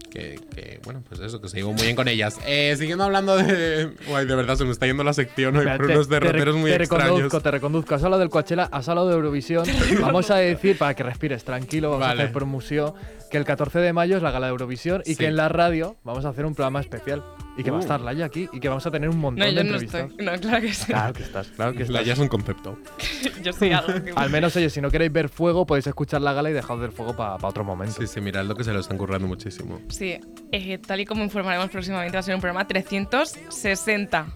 que, que, bueno, pues eso, que se llevó muy bien con ellas. Eh, siguiendo hablando de. Guay, de verdad, se me está yendo la sección hoy por unos derroteros muy te extraños. reconduzco, te reconduzco. Has hablado del Coachella, has hablado de Eurovisión. Vamos a decir, para que respires tranquilo, vamos Vale. a hacer promoción, que el 14 de mayo es la gala de Eurovisión y Sí. que en la radio vamos a hacer un programa especial. Y que va a Uh. estar Laia aquí y que vamos a tener un montón No, de yo no entrevistas. estoy. No, claro que sí. Claro que estás, claro que La estás. ya es un concepto. Yo soy algo que... Al menos, oye, si no queréis ver fuego, podéis escuchar la gala y dejar de ver fuego para otro momento. Sí, sí, mirad lo que se lo están currando muchísimo. Sí, eh, tal y como informaremos próximamente, va a ser un programa 360.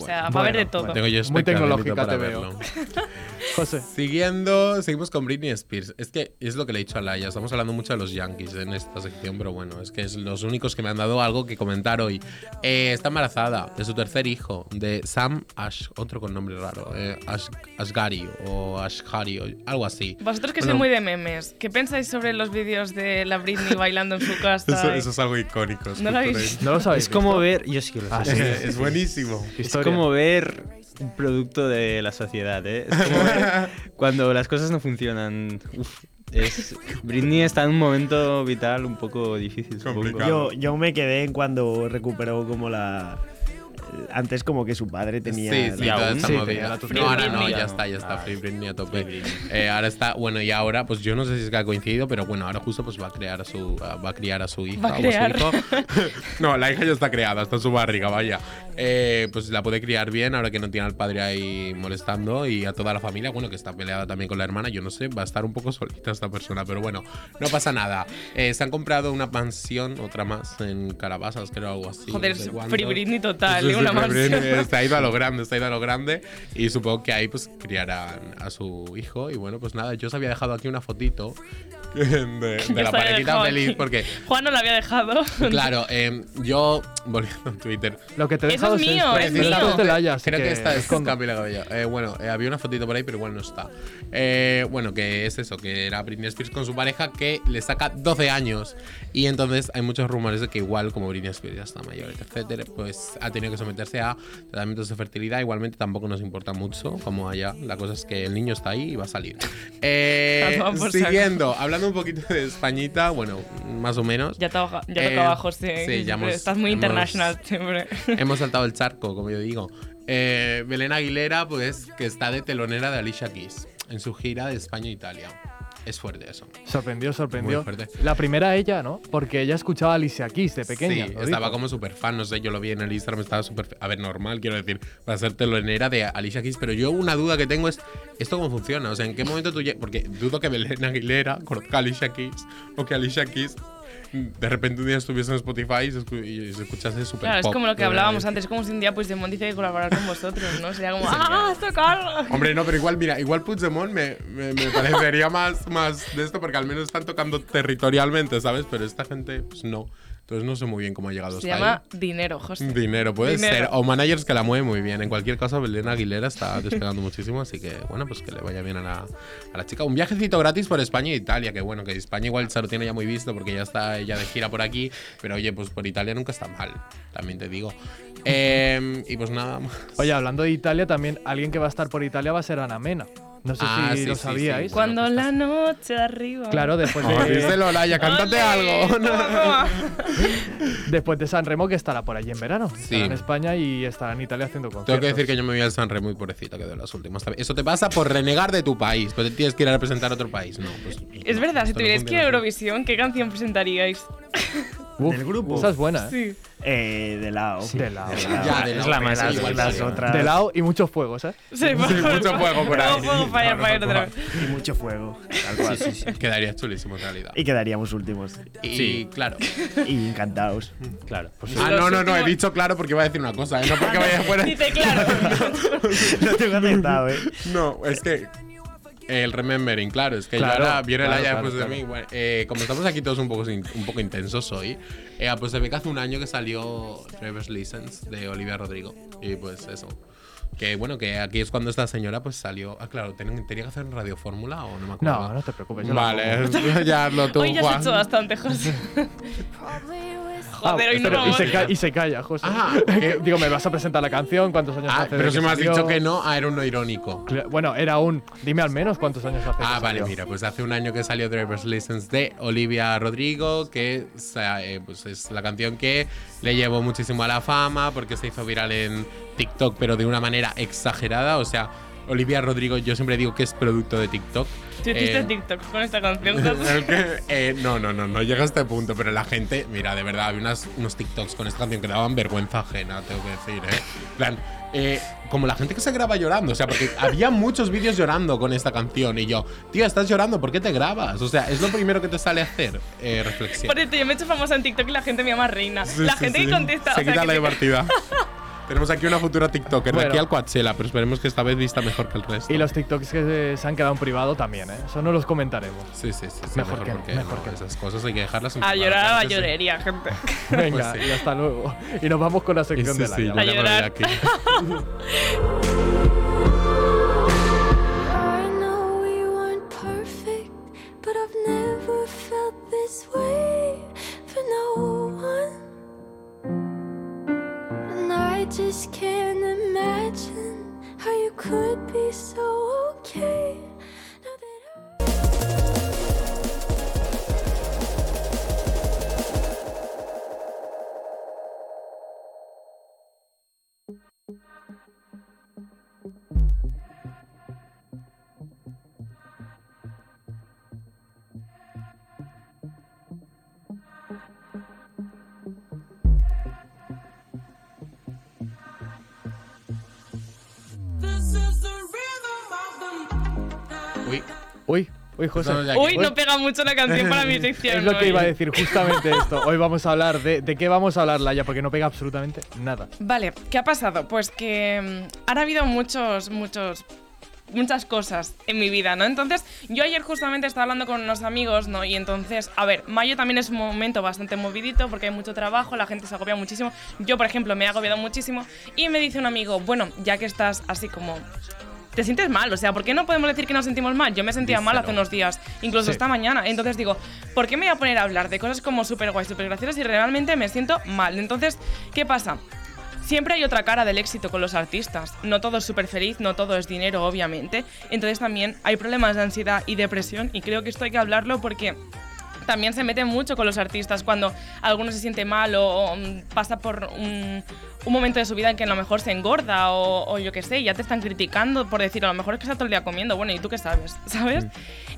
O sea, va a haber de todo. Tengo yo Muy tecnológica te veo. verlo. José. Siguiendo, seguimos con Britney Spears. Es que es lo que le he dicho a Laia. Estamos hablando mucho de los Yankees en esta sección, pero bueno, es que es los únicos que me han dado algo que comentar hoy. Eh, está embarazada de su tercer hijo, de Sam Ash, otro con nombre raro, eh, Ash, Ashgari o Ashgari o algo así. Vosotros que Bueno, sois muy de memes, ¿qué pensáis sobre los vídeos de la Britney bailando en su casa? Eso, es algo icónico. ¿No lo habéis. ¿No lo sabéis? Es como ver. Yo sí que lo sé. Ah, sí. Es, buenísimo. Historia. como ver un producto de la sociedad, ¿eh? Es como ver cuando las cosas no funcionan. Uf, es, Britney está en un momento vital un poco difícil. Yo, yo me quedé en cuando recuperó como la... Antes como que su padre tenía... Sí, sí, Y toda aún esta sí, movida. tenía la No, ahora no, ya está, ya está. Ah, Free Britney a tope. Eh, ahora está, bueno, y ahora, pues yo no sé si es que ha coincidido, pero bueno, ahora justo pues va a crear a su, a- va a criar a su hija a o a su hijo. no, la hija ya está creada, está en su barriga, vaya. Eh, pues la puede criar bien ahora que no tiene al padre ahí molestando y a toda la familia, bueno, que está peleada también con la hermana, yo no sé, va a estar un poco solita esta persona, pero bueno, no pasa nada. Eh, se han comprado una mansión, otra más en Calabasas, creo algo así. Joder, no sé Britney total, ¿eh? una mansión. Está ido a lo grande, está ido a lo grande. Y supongo que ahí pues criarán a su hijo. Y bueno, pues nada, yo os había dejado aquí una fotito de, de la parejita feliz porque, Juan no la había dejado. claro, eh, yo, volviendo a Twitter, Lo que te he dejado es mío, es mío. es así Creo que, esta es. Camila Cabello. Eh, bueno, eh, había una fotito por ahí, pero igual no está. Eh, bueno, que es eso, que era Britney Spears con su pareja que le saca 12 años. Y entonces hay muchos rumores de que igual, como Britney Spears ya está mayor, etcétera, pues ha tenido que someterse a tratamientos de fertilidad. Igualmente tampoco nos importa mucho como allá. La cosa es que el niño está ahí y va a salir. Eh, siguiendo, hablando un poquito de Españita, bueno, más o menos. Ya, toca, ya Eh, tocaba José. sí, que ya hemos- Estás muy hemos- international siempre. Hemos saltado el charco, como yo digo. Eh, Belén Aguilera, pues, que está de telonera de Alicia Keys en su gira de España e Italia. Es fuerte eso. Sorprendió, sorprendió. Muy fuerte. La primera ella, ¿no? Porque ella escuchaba a Alicia Keys de pequeña. sí, estaba como súper fan, no sé, yo lo vi en el Instagram, estaba súper... A ver, normal, quiero decir, para ser telonera de Alicia Keys, pero yo una duda que tengo es, ¿esto cómo funciona? O sea, ¿en qué momento tú Porque dudo que Belén Aguilera conozca a Alicia Keys o que Alicia Keys de repente un día estuviese en Spotify y se, escuchase súper Claro, es pop, como lo que hablábamos verdad. antes. Es como si un día Puigdemont dice colaborar con vosotros, ¿no? Sería como, ¡ah, tocar! Hombre, no, pero igual, mira, igual Puigdemont me, me, me parecería más, más de esto porque al menos están tocando territorialmente, ¿sabes? Pero esta gente, pues no. Entonces no sé muy bien cómo ha llegado Se hasta llama ahí. dinero, José. Dinero, puede Dinero. ser. O managers que la mueven muy bien. En cualquier caso, Belén Aguilera está despegando muchísimo, así que bueno, pues que le vaya bien a la, a la chica. Un viajecito gratis por España e Italia, que bueno, que España igual se lo tiene ya muy visto porque ya está ella de gira por aquí, pero oye, pues por Italia nunca está mal, también te digo. Eh, y pues nada más. Oye, hablando de Italia, también alguien que va a estar por Italia va a ser Ana Mena. No sé Ah, si sí, lo sí, sabíais. sí. Cuando pues la noche arriba. Claro, después Oh, de, díselo, Laia, cántate algo. después de San Remo, que estará por allí en verano. Sí. Estará en España y estará en Italia haciendo conciertos. Tengo que decir que yo me voy al San Remo y pobrecita quedó en las últimas. Eso te pasa por renegar de tu país, pero tienes que ir a representar a otro país. No, pues. Es no, verdad, si tuvierais que ir a. Eurovisión, ¿qué canción presentaríais? Uf, ¿Del grupo? Esa es buena, ¿eh? Sí. Eh, de lado. De lado. Ya, de es lado, la pero más sí, las sí. otras. De lado y muchos fuegos, ¿eh? Sí, por Sí, mucho fuego por ahí. Puedo fallar, fallar otra vez. Y mucho fuego. Tal cual. Quedaría chulísimo en realidad. Y quedaríamos últimos. Y claro. Y encantados. Claro. Ah, no, no, no, he dicho claro porque iba a decir una cosa, ¿eh? no porque vaya fuera. Dice, claro. No tengo aceptado, eh. No, es que el remembering, claro, es que Claro, yo ahora viene claro, la ya claro, después de claro. mí. Bueno, eh, como estamos aquí todos un poco, un poco intensos hoy, eh, pues se ve que hace un año que salió Driver's License de Olivia Rodrigo. Y pues eso. Que bueno, que aquí es cuando esta señora pues salió. Ah, claro, ¿ten- ¿tenía que hacer Radio Fórmula o no me acuerdo? No, no te preocupes. Vale, ya lo tú, Hoy ya has hecho bastante, José. Joder, hoy no y, se ca- y se calla, José. Ah, Que- Digo, me vas a presentar la canción, cuántos años Ah, hace. pero si me has salió? dicho que no, ah, era un no irónico. Cla- Bueno, era un. Dime al menos cuántos años hace. Ah, vale, salió. mira, pues hace un año que salió Driver's License de Olivia Rodrigo, que o sea, eh, pues es la canción que le llevó muchísimo a la fama porque se hizo viral en TikTok, pero de una manera exagerada. O sea, Olivia Rodrigo, yo siempre digo que es producto de TikTok. Tú hiciste Eh, TikTok con esta canción. eh, no, no, no, no llega a este punto, pero la gente, mira, de verdad, había unas- unos TikToks con esta canción que daban vergüenza ajena, tengo que decir, ¿eh? Plan, eh, como la gente que se graba llorando, o sea, porque había muchos vídeos llorando con esta canción y yo, tío, estás llorando, ¿por qué te grabas? O sea, es lo primero que te sale a hacer, eh, reflexión. Por cierto, yo me he hecho famosa en TikTok y la gente me llama reina. Sí, la sí, gente sí. que contesta. Se o sea, quita que la divertida. Tenemos aquí una futura TikToker de aquí al Coachella, pero esperemos que esta vez vista mejor que el resto. Y los TikToks que se, se han quedado en privado también, ¿eh? Eso no los comentaremos. Sí, sí, sí, sí, Mejor que porque mejor no, que no. esas cosas hay que dejarlas en A privado, llorar a la que sí. llorería, gente. Venga, Pues sí. y hasta luego. Y nos vamos con la Sí, sección sí, de sí, la voy llorar. aquí. I know just can't imagine how you could be so okay. Uy, Uy, uy, José. No pega mucho la canción para mi sección. Es lo que hoy. iba a decir, justamente esto. Hoy vamos a hablar de. ¿De qué vamos a hablar, Laia? Porque no pega absolutamente nada. Vale, ¿qué ha pasado? Pues que mm, han habido muchos, muchos muchas cosas en mi vida, ¿no? Entonces, yo ayer justamente estaba hablando con unos amigos, ¿no? Y entonces, a ver, mayo también es un momento bastante movidito porque hay mucho trabajo, la gente se agobia muchísimo. Yo, por ejemplo, me he agobiado muchísimo y me dice un amigo, bueno, ya que estás así como te sientes mal, o sea, ¿por qué no podemos decir que nos sentimos mal? Yo me sentía mal hace unos días, incluso Sí. esta mañana. Entonces digo, ¿por qué me voy a poner a hablar de cosas como súper guay, súper graciosas y realmente me siento mal? Entonces, ¿qué pasa? Siempre hay otra cara del éxito con los artistas. No todo es súper feliz, no todo es dinero, obviamente. Entonces también hay problemas de ansiedad y depresión y creo que esto hay que hablarlo porque también se mete mucho con los artistas cuando alguno se siente mal o, o, mm, pasa por un, un momento de su vida en que a lo mejor se engorda o, o yo qué sé, ya te están criticando por decir a lo mejor es que está todo el día comiendo, bueno, ¿y tú qué sabes? ¿Sabes?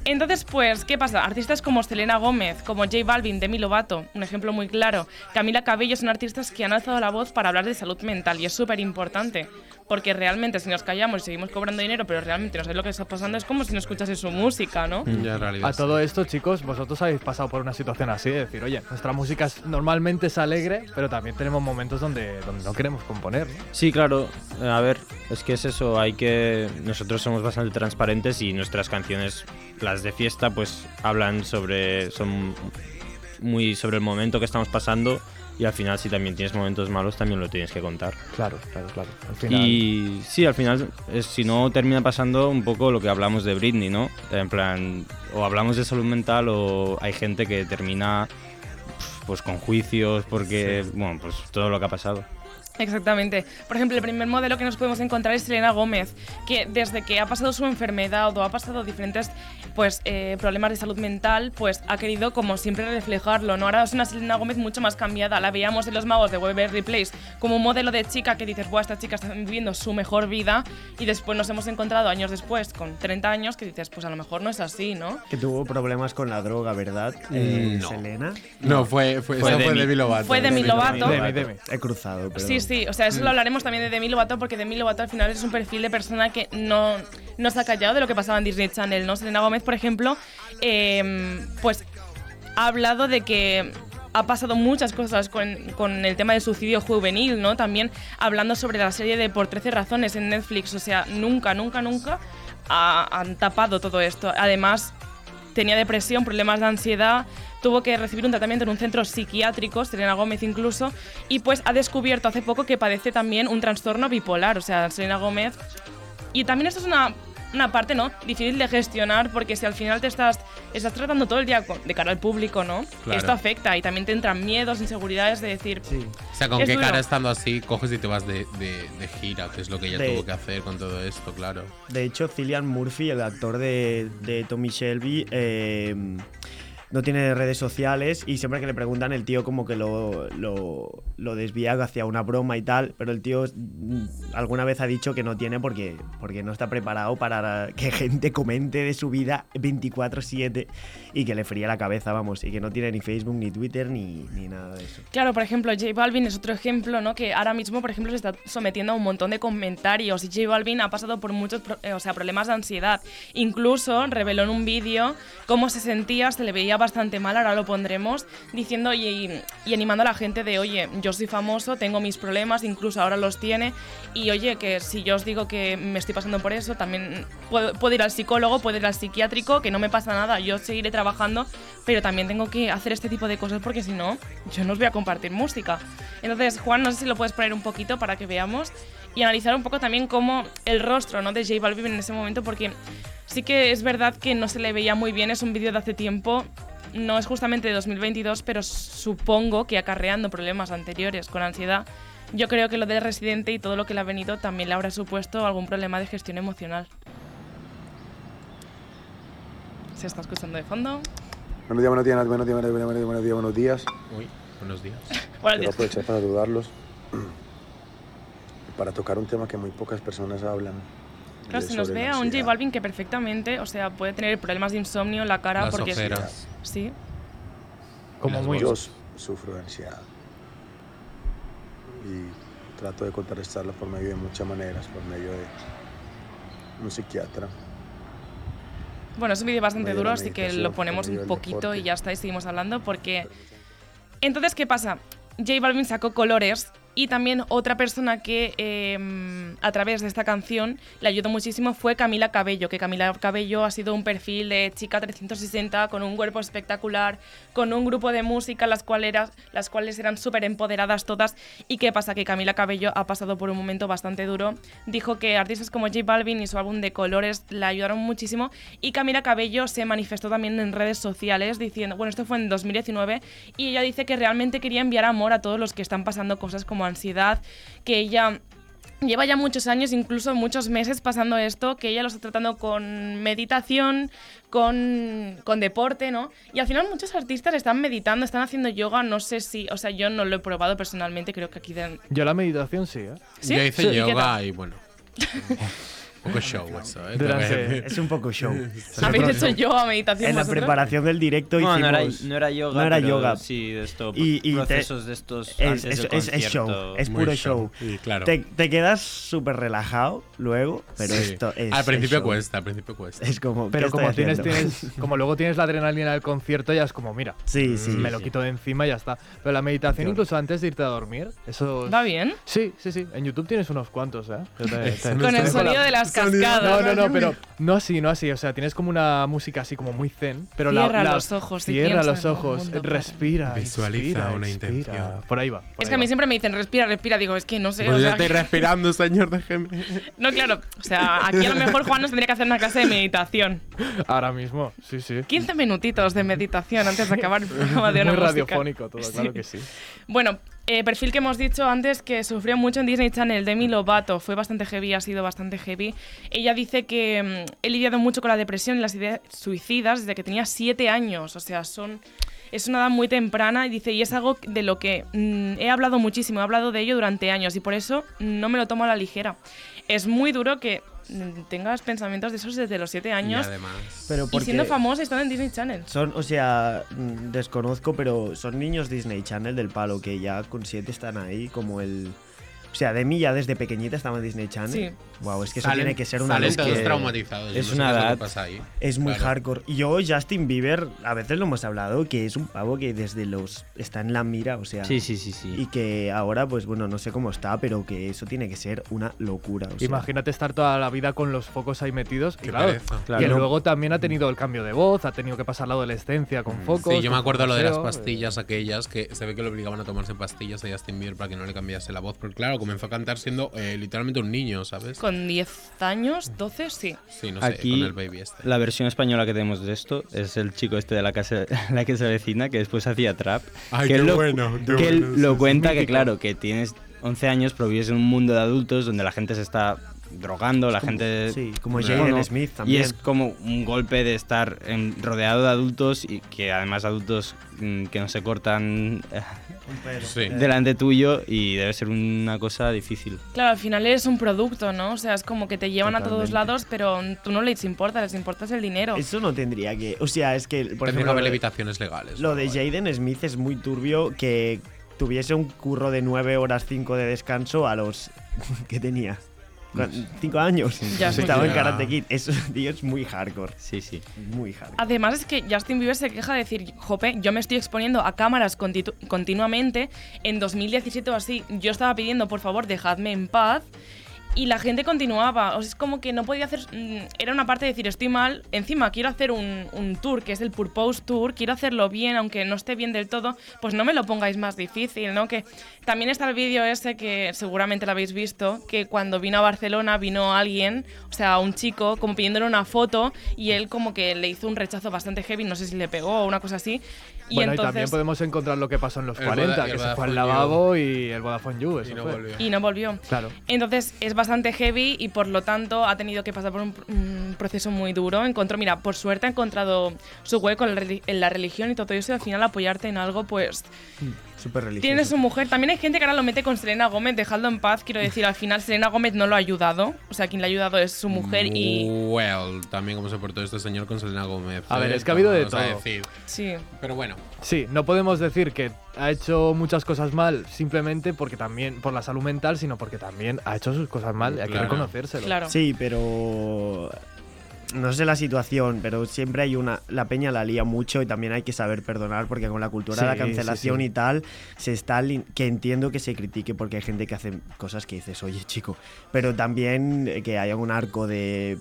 Entonces, pues, ¿qué pasa? Artistas como Selena Gómez, como J Balvin, Demi Lovato, un ejemplo muy claro, Camila Cabello son artistas que han alzado la voz para hablar de salud mental y es súper importante. Porque realmente si nos callamos y seguimos cobrando dinero, pero realmente no sabes lo que está pasando, es como si no escuchase su música, ¿no? Ya en realidad. A todo esto, chicos, vosotros habéis pasado por una situación así de decir, oye, nuestra música es- normalmente es alegre, pero también tenemos momentos donde, donde no queremos componer, ¿no? Sí, claro. Eh, A ver, es que es eso. Hay que. Nosotros somos bastante transparentes y nuestras canciones, las de fiesta, pues hablan sobre. Son muy sobre el momento que estamos pasando. Y al final, si también tienes momentos malos, también lo tienes que contar. Claro, claro, claro. Al final. Y sí, al final, es, si no, termina pasando un poco lo que hablamos de Britney, ¿no? En plan, o hablamos de salud mental o hay gente que termina pues con juicios porque, bueno, pues todo lo que ha pasado. Exactamente. Por ejemplo, el primer modelo que nos podemos encontrar es Selena Gómez, que desde que ha pasado su enfermedad o ha pasado diferentes pues, eh, problemas de salud mental, pues ha querido como siempre reflejarlo. ¿no? Ahora es una Selena Gómez mucho más cambiada. La veíamos en Los Magos de Waverly Place como un modelo de chica que dices, Buah, esta chica está viviendo su mejor vida y después nos hemos encontrado años después, con 30 años, que dices, pues a lo mejor no es así, ¿no? Que tuvo problemas con la droga, ¿verdad? Eh, no. Selena. No, fue, fue, Fue esa fue. Demi Lovato. Fue Demi Lovato. Demi, Demi. He cruzado, pero. Sí, sí, o sea, eso lo hablaremos también de Demi Lovato porque Demi Lovato al final es un perfil de persona que no, no se ha callado de lo que pasaba en Disney Channel, ¿no? Selena Gómez, por ejemplo, eh, pues ha hablado de que ha pasado muchas cosas con, con el tema del suicidio juvenil, ¿no? También hablando sobre la serie de Por 13 razones en Netflix, o sea, nunca, nunca, nunca ha- han tapado todo esto. Además, tenía depresión, problemas de ansiedad, tuvo que recibir un tratamiento en un centro psiquiátrico, Selena Gómez incluso, y pues ha descubierto hace poco que padece también un trastorno bipolar, o sea, Selena Gómez. Y también esto es una una parte, ¿no? Difícil de gestionar porque si al final te estás, estás tratando todo el día con- de cara al público, ¿no? Claro. Esto afecta y también te entran miedos, inseguridades de decir, O sea, con qué duro. cara estando así coges y te vas de, de- de gira, que es lo que ella De- tuvo que hacer con todo esto, claro. De hecho, Cillian Murphy, el actor de, de Tommy Shelby, eh, no tiene redes sociales y siempre que le preguntan el tío como que lo, lo, desvía hacia una broma y tal, pero el tío mm, alguna vez ha dicho que no tiene porque, porque no está preparado para que gente comente de su vida 24/7 y que le fría la cabeza, vamos, y que no tiene ni Facebook, ni Twitter, ni, ni nada de eso. Claro, por ejemplo, J Balvin es otro ejemplo, ¿no? Que ahora mismo, por ejemplo, se está sometiendo a un montón de comentarios y J Balvin ha pasado por muchos eh, o sea, problemas de ansiedad. Incluso reveló en un vídeo cómo se sentía, se le veía bastante mal, ahora lo pondremos, diciendo y, y- animando a la gente de, oye, yo soy famoso, tengo mis problemas, incluso ahora los tiene, y oye, que si yo os digo que me estoy pasando por eso, también puedo, puedo ir al psicólogo, puedo ir al psiquiátrico, que no me pasa nada, yo seguiré trabajando, pero también tengo que hacer este tipo de cosas porque si no, yo no os voy a compartir música. Entonces, Juan, no sé si lo puedes poner un poquito para que veamos y analizar un poco también cómo el rostro ¿no? de J Balvin en ese momento, porque sí que es verdad que no se le veía muy bien, es un vídeo de hace tiempo, no es justamente de 2022, pero supongo que acarreando problemas anteriores con ansiedad, yo creo que lo del residente y todo lo que le ha venido también le habrá supuesto algún problema de gestión emocional. Se está escuchando de fondo. Buenos días, buenos días, buenos días, buenos días, buenos días, buenos días, buenos días. Uy, buenos días. Buenos días. aprovechar para saludarlos para tocar un tema que muy pocas personas hablan. Claro, se nos ve a un J. Balvin que perfectamente, o sea, puede tener problemas de insomnio en la cara Las porque es- ojeras. sí. Como muy... Yo sufro de ansiedad y trato de contrarrestarla por medio de muchas maneras, por medio de un psiquiatra. Bueno, es un vídeo bastante duro, así que lo ponemos un poquito y ya está, y seguimos hablando porque... Entonces, ¿qué pasa? J Balvin sacó Colores y también otra persona que eh, a través de esta canción le ayudó muchísimo fue Camila Cabello, que Camila Cabello ha sido un perfil de chica 360 con un cuerpo espectacular, con un grupo de música las cuales, era- las cuales eran súper empoderadas todas. ¿Y qué pasa? Que Camila Cabello ha pasado por un momento bastante duro. Dijo que artistas como J Balvin y su álbum de Colores le ayudaron muchísimo y Camila Cabello se manifestó también en redes sociales diciendo, bueno, esto fue en 2019 y ella dice que realmente quería enviar amor a todos los que están pasando cosas como ansiedad, que ella lleva ya muchos años, incluso muchos meses pasando esto, que ella lo está tratando con meditación, con, con deporte, ¿no? Y al final muchos artistas están meditando, están haciendo yoga, no sé si, o sea, yo no lo he probado personalmente, creo que aquí... de- Yo la meditación sí, ¿eh? ¿Sí? Yo hice Sí, ¿y yoga tal? y bueno. Un poco show eso, ¿eh? Durante- Es un poco show. ¿Habéis hecho yoga, meditación En la vosotros? preparación del directo No, no era, hicimos... no era yoga, no era yoga. sí, de esto, Y- y te- procesos de estos Es, antes es- del es- es show, es puro show. show. Sí, claro. Te, te quedas súper relajado luego, pero Sí. esto es. Al principio es show. cuesta, al principio cuesta. Es como. ¿qué Pero como tienes, tienes, como luego tienes la adrenalina del concierto, ya es como, mira, Sí, sí. me lo sí. quito de encima y ya está. Pero la meditación, incluso antes de irte a dormir, eso. ¿Va bien? Sí, sí, sí. En YouTube tienes unos cuantos, ¿eh? Yo te- te- Con te el sonido de las No, cascadas. no, no, pero no así, no así. O sea, tienes como una música así como muy zen, pero la- Cierra la, los ojos Cierra los ojos, mundo respira, Visualiza inspira, una intención. Por ahí va. por Es ahí que a mí siempre me dicen, respira, respira. Digo, es que no sé. Pues o yo estoy respirando, señor, déjeme. no, claro. O sea, aquí a lo mejor Juan nos tendría que hacer una clase de meditación. Ahora mismo, sí, sí. 15 minutitos de meditación antes de acabar el programa de Muy una música. radiofónico todo, claro que sí. Bueno, eh, perfil que hemos dicho antes que sufrió mucho en Disney Channel, Demi Lovato, fue bastante heavy, ha sido bastante heavy. Ella dice que mm, he lidiado mucho con la depresión y las ideas suicidas desde que tenía 7 años, o sea, son... Es una edad muy temprana y dice, y es algo de lo que mm, he hablado muchísimo, he hablado de ello durante años y por eso no me lo tomo a la ligera. Es muy duro que mm, tengas pensamientos de esos desde los 7 Y años además. Pero y siendo famosa estando en Disney Channel. Son, o sea, mm, desconozco, pero son niños Disney Channel del palo que ya con 7 están ahí, como el. O sea, Demi ya desde pequeñita estaba en Disney Channel. Sí. Wow, es que eso Salen- tiene que ser una todos que traumatizados. es no una lo que edad- pasa ahí. Es muy Claro. hardcore. Y yo, Justin Bieber, a veces lo hemos hablado, que es un pavo que desde los. está en la mira, o sea. Sí, sí, sí, sí. Y que ahora, pues bueno, no sé cómo está, pero que eso tiene que ser una locura. o sea. Imagínate estar toda la vida con los focos ahí metidos. y claro. Claro. Y no- luego también ha tenido el cambio de voz, ha tenido que pasar la adolescencia con focos. Sí, yo me acuerdo lo de las poseo, pastillas aquellas que se ve que le obligaban a tomarse pastillas a Justin Bieber para que no le cambiase la voz. Porque claro, claro, comenzó a cantar siendo eh, literalmente un niño, ¿sabes? Con 10 años, 12, sí. Sí, no sé, Aquí, con el baby este. la versión española que tenemos de esto es el chico este de la casa, la que se avecina, que después hacía trap. Ay, que qué él lo, bueno, qué que él bueno, sí, lo cuenta que, Mítico. claro, que tienes 11 años, pero vives en un mundo de adultos donde la gente se está drogando, la gente... Sí, como Bueno, Jaden Smith Y también. es como un golpe de estar en- rodeado de adultos y que además adultos mm, que no se cortan eh, Sí. delante tuyo y debe ser una cosa difícil. Claro, al final es un producto, ¿no? O sea, es como que te llevan a todos lados, pero tú no les importa, les importa es el dinero. Eso no tendría que. O sea, es que. Por Tendría que ejemplo, haber lo de- levitaciones legales. Lo ¿no? de. Jaden Smith es muy turbio que tuviese un curro de 9 horas 5 de descanso a los. ¿Qué tenía? 5 años. Ya. Estaba en. Karate Kid. Eso, tío, es muy hardcore. Sí, sí. Muy hardcore. Además es que Justin Bieber se queja de decir, jope, yo me estoy exponiendo a cámaras contitu- continuamente. En 2017 o así, yo estaba pidiendo, por favor, dejadme en paz. Y la gente continuaba. O sea, es como que no podía hacer... mm, Era una parte de decir, estoy mal. Encima, quiero hacer un, un tour, que es el Purpose Tour. Quiero hacerlo bien, aunque no esté bien del todo. Pues no me lo pongáis más difícil, ¿no? Que también está el vídeo ese que seguramente lo habéis visto. Que cuando vino a Barcelona vino alguien, o sea, un chico, como pidiéndole una foto. Y él como que le hizo un rechazo bastante heavy. No sé si le pegó o una cosa así. Y bueno, entonces... y también podemos encontrar lo que pasó en los El 40, Voda- que se fue al lavabo y el Vodafone You. Eso Y no fue. volvió. Y no volvió. Claro. Entonces es bastante heavy y por lo tanto ha tenido que pasar por un, proceso muy duro. Encontró, mira, por suerte ha encontrado su hueco en la, religión y todo eso. Y al final apoyarte en algo, pues Súper religioso. tiene su mujer. También hay gente que ahora lo mete con Selena Gómez, dejadlo en paz. Quiero decir, al final Selena Gómez no lo ha ayudado. O sea, quien le ha ayudado es su mujer y. Well, también cómo se portó este señor con Selena Gómez. A ver, ¿eh? es que ha habido de todo. decir. Sí. Pero bueno, Sí, no podemos decir que ha hecho muchas cosas mal simplemente porque también por la salud mental, sino porque también ha hecho sus cosas mal y hay que reconocérselo. Claro. Sí, pero. No sé la situación, pero siempre hay una. La peña la lía mucho y también hay que saber perdonar porque con la cultura de la cancelación sí, sí. y tal, se está. Que entiendo que se critique porque hay gente que hace cosas que dices, oye, chico. Pero también eh, que haya un arco de.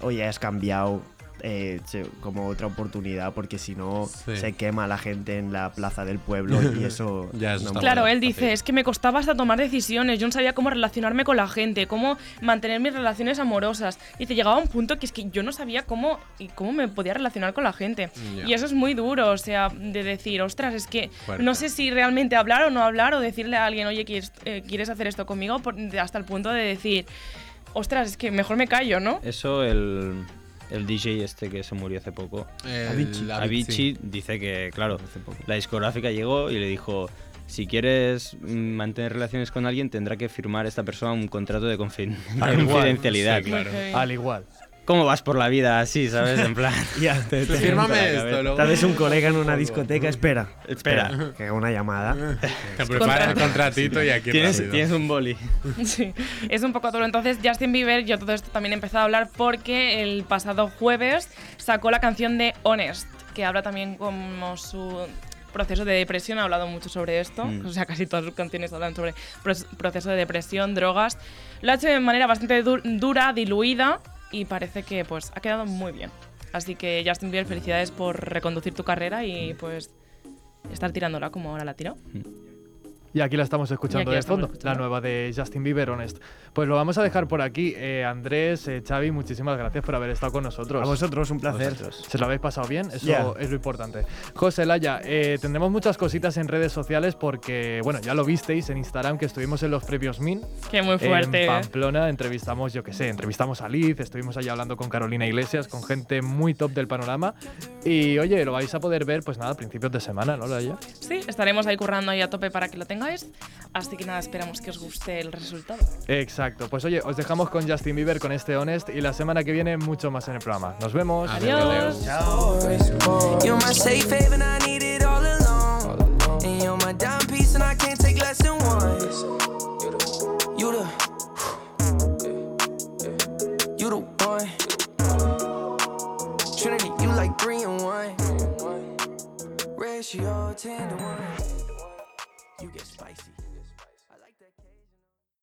Oye, has cambiado. Eh, como otra oportunidad porque si no Sí. se quema la gente en la plaza del pueblo y eso Ya, eso no. Claro, él dice, es que me costaba hasta tomar decisiones, yo no sabía cómo relacionarme con la gente, cómo mantener mis relaciones amorosas. Dice, llegaba a un punto que es que yo no sabía cómo, y cómo me podía relacionar con la gente. Y eso es muy duro, o sea, de decir, ostras, es que Fuerte. no sé si realmente hablar o no hablar, o decirle a alguien, oye, ¿quieres, eh, ¿quieres hacer esto conmigo? Por- hasta el punto de decir, ostras, es que mejor me callo, ¿no? Eso el, el DJ este que se murió hace poco, el Avicii. Avicii, dice que, claro, la discográfica llegó y le dijo, si quieres mantener relaciones con alguien tendrá que firmar esta persona un contrato de confiden- Al igual. confidencialidad. Sí, claro. Al igual. ¿Cómo vas por la vida así, sabes? En plan... Ya, te- te- Fírmame esto, luego. Tal vez un colega en una discoteca, espera, Espera. espera, que haga una llamada. Te prepara el contratito y aquí ¿Tienes, rápido. tienes un boli. Sí, es un poco duro. Entonces, Justin Bieber, yo todo esto también he empezado a hablar porque el pasado jueves sacó la canción de Honest, que habla también como su proceso de depresión, ha hablado mucho sobre esto, Mm. o sea, casi todas sus canciones hablan sobre proceso de depresión, drogas. Lo ha hecho de manera bastante du- dura, diluida y parece que pues ha quedado muy bien. Así que Justin Bieber, felicidades por reconducir tu carrera y pues estar tirándola como ahora la tiró. Y aquí la estamos escuchando de fondo, escuchando. la nueva de Justin Bieber, Honest. Pues lo vamos a dejar por aquí. Eh, Andrés, eh, Xavi, muchísimas gracias por haber estado con nosotros. A vosotros, un placer. ¿Se lo habéis pasado bien? Eso es lo importante. José Laya, eh, tendremos muchas cositas en redes sociales porque, bueno, ya lo visteis en Instagram que estuvimos en los previos Min. Que muy fuerte. En ¿eh? Pamplona entrevistamos, yo qué sé, entrevistamos a Liz, estuvimos allá hablando con Carolina Iglesias, con gente muy top del panorama. Y oye, lo vais a poder ver, pues nada, a principios de semana, ¿no, Laya? Sí, estaremos ahí currando ahí a tope para que lo Así que nada, esperamos que os guste el resultado. Exacto. Pues oye, os dejamos con Justin Bieber, con este Honest, y la semana que viene mucho más en el programa. Nos vemos. Adiós. You the, one. Trinity, you like three and one. Ratio ten to one. You get spicy.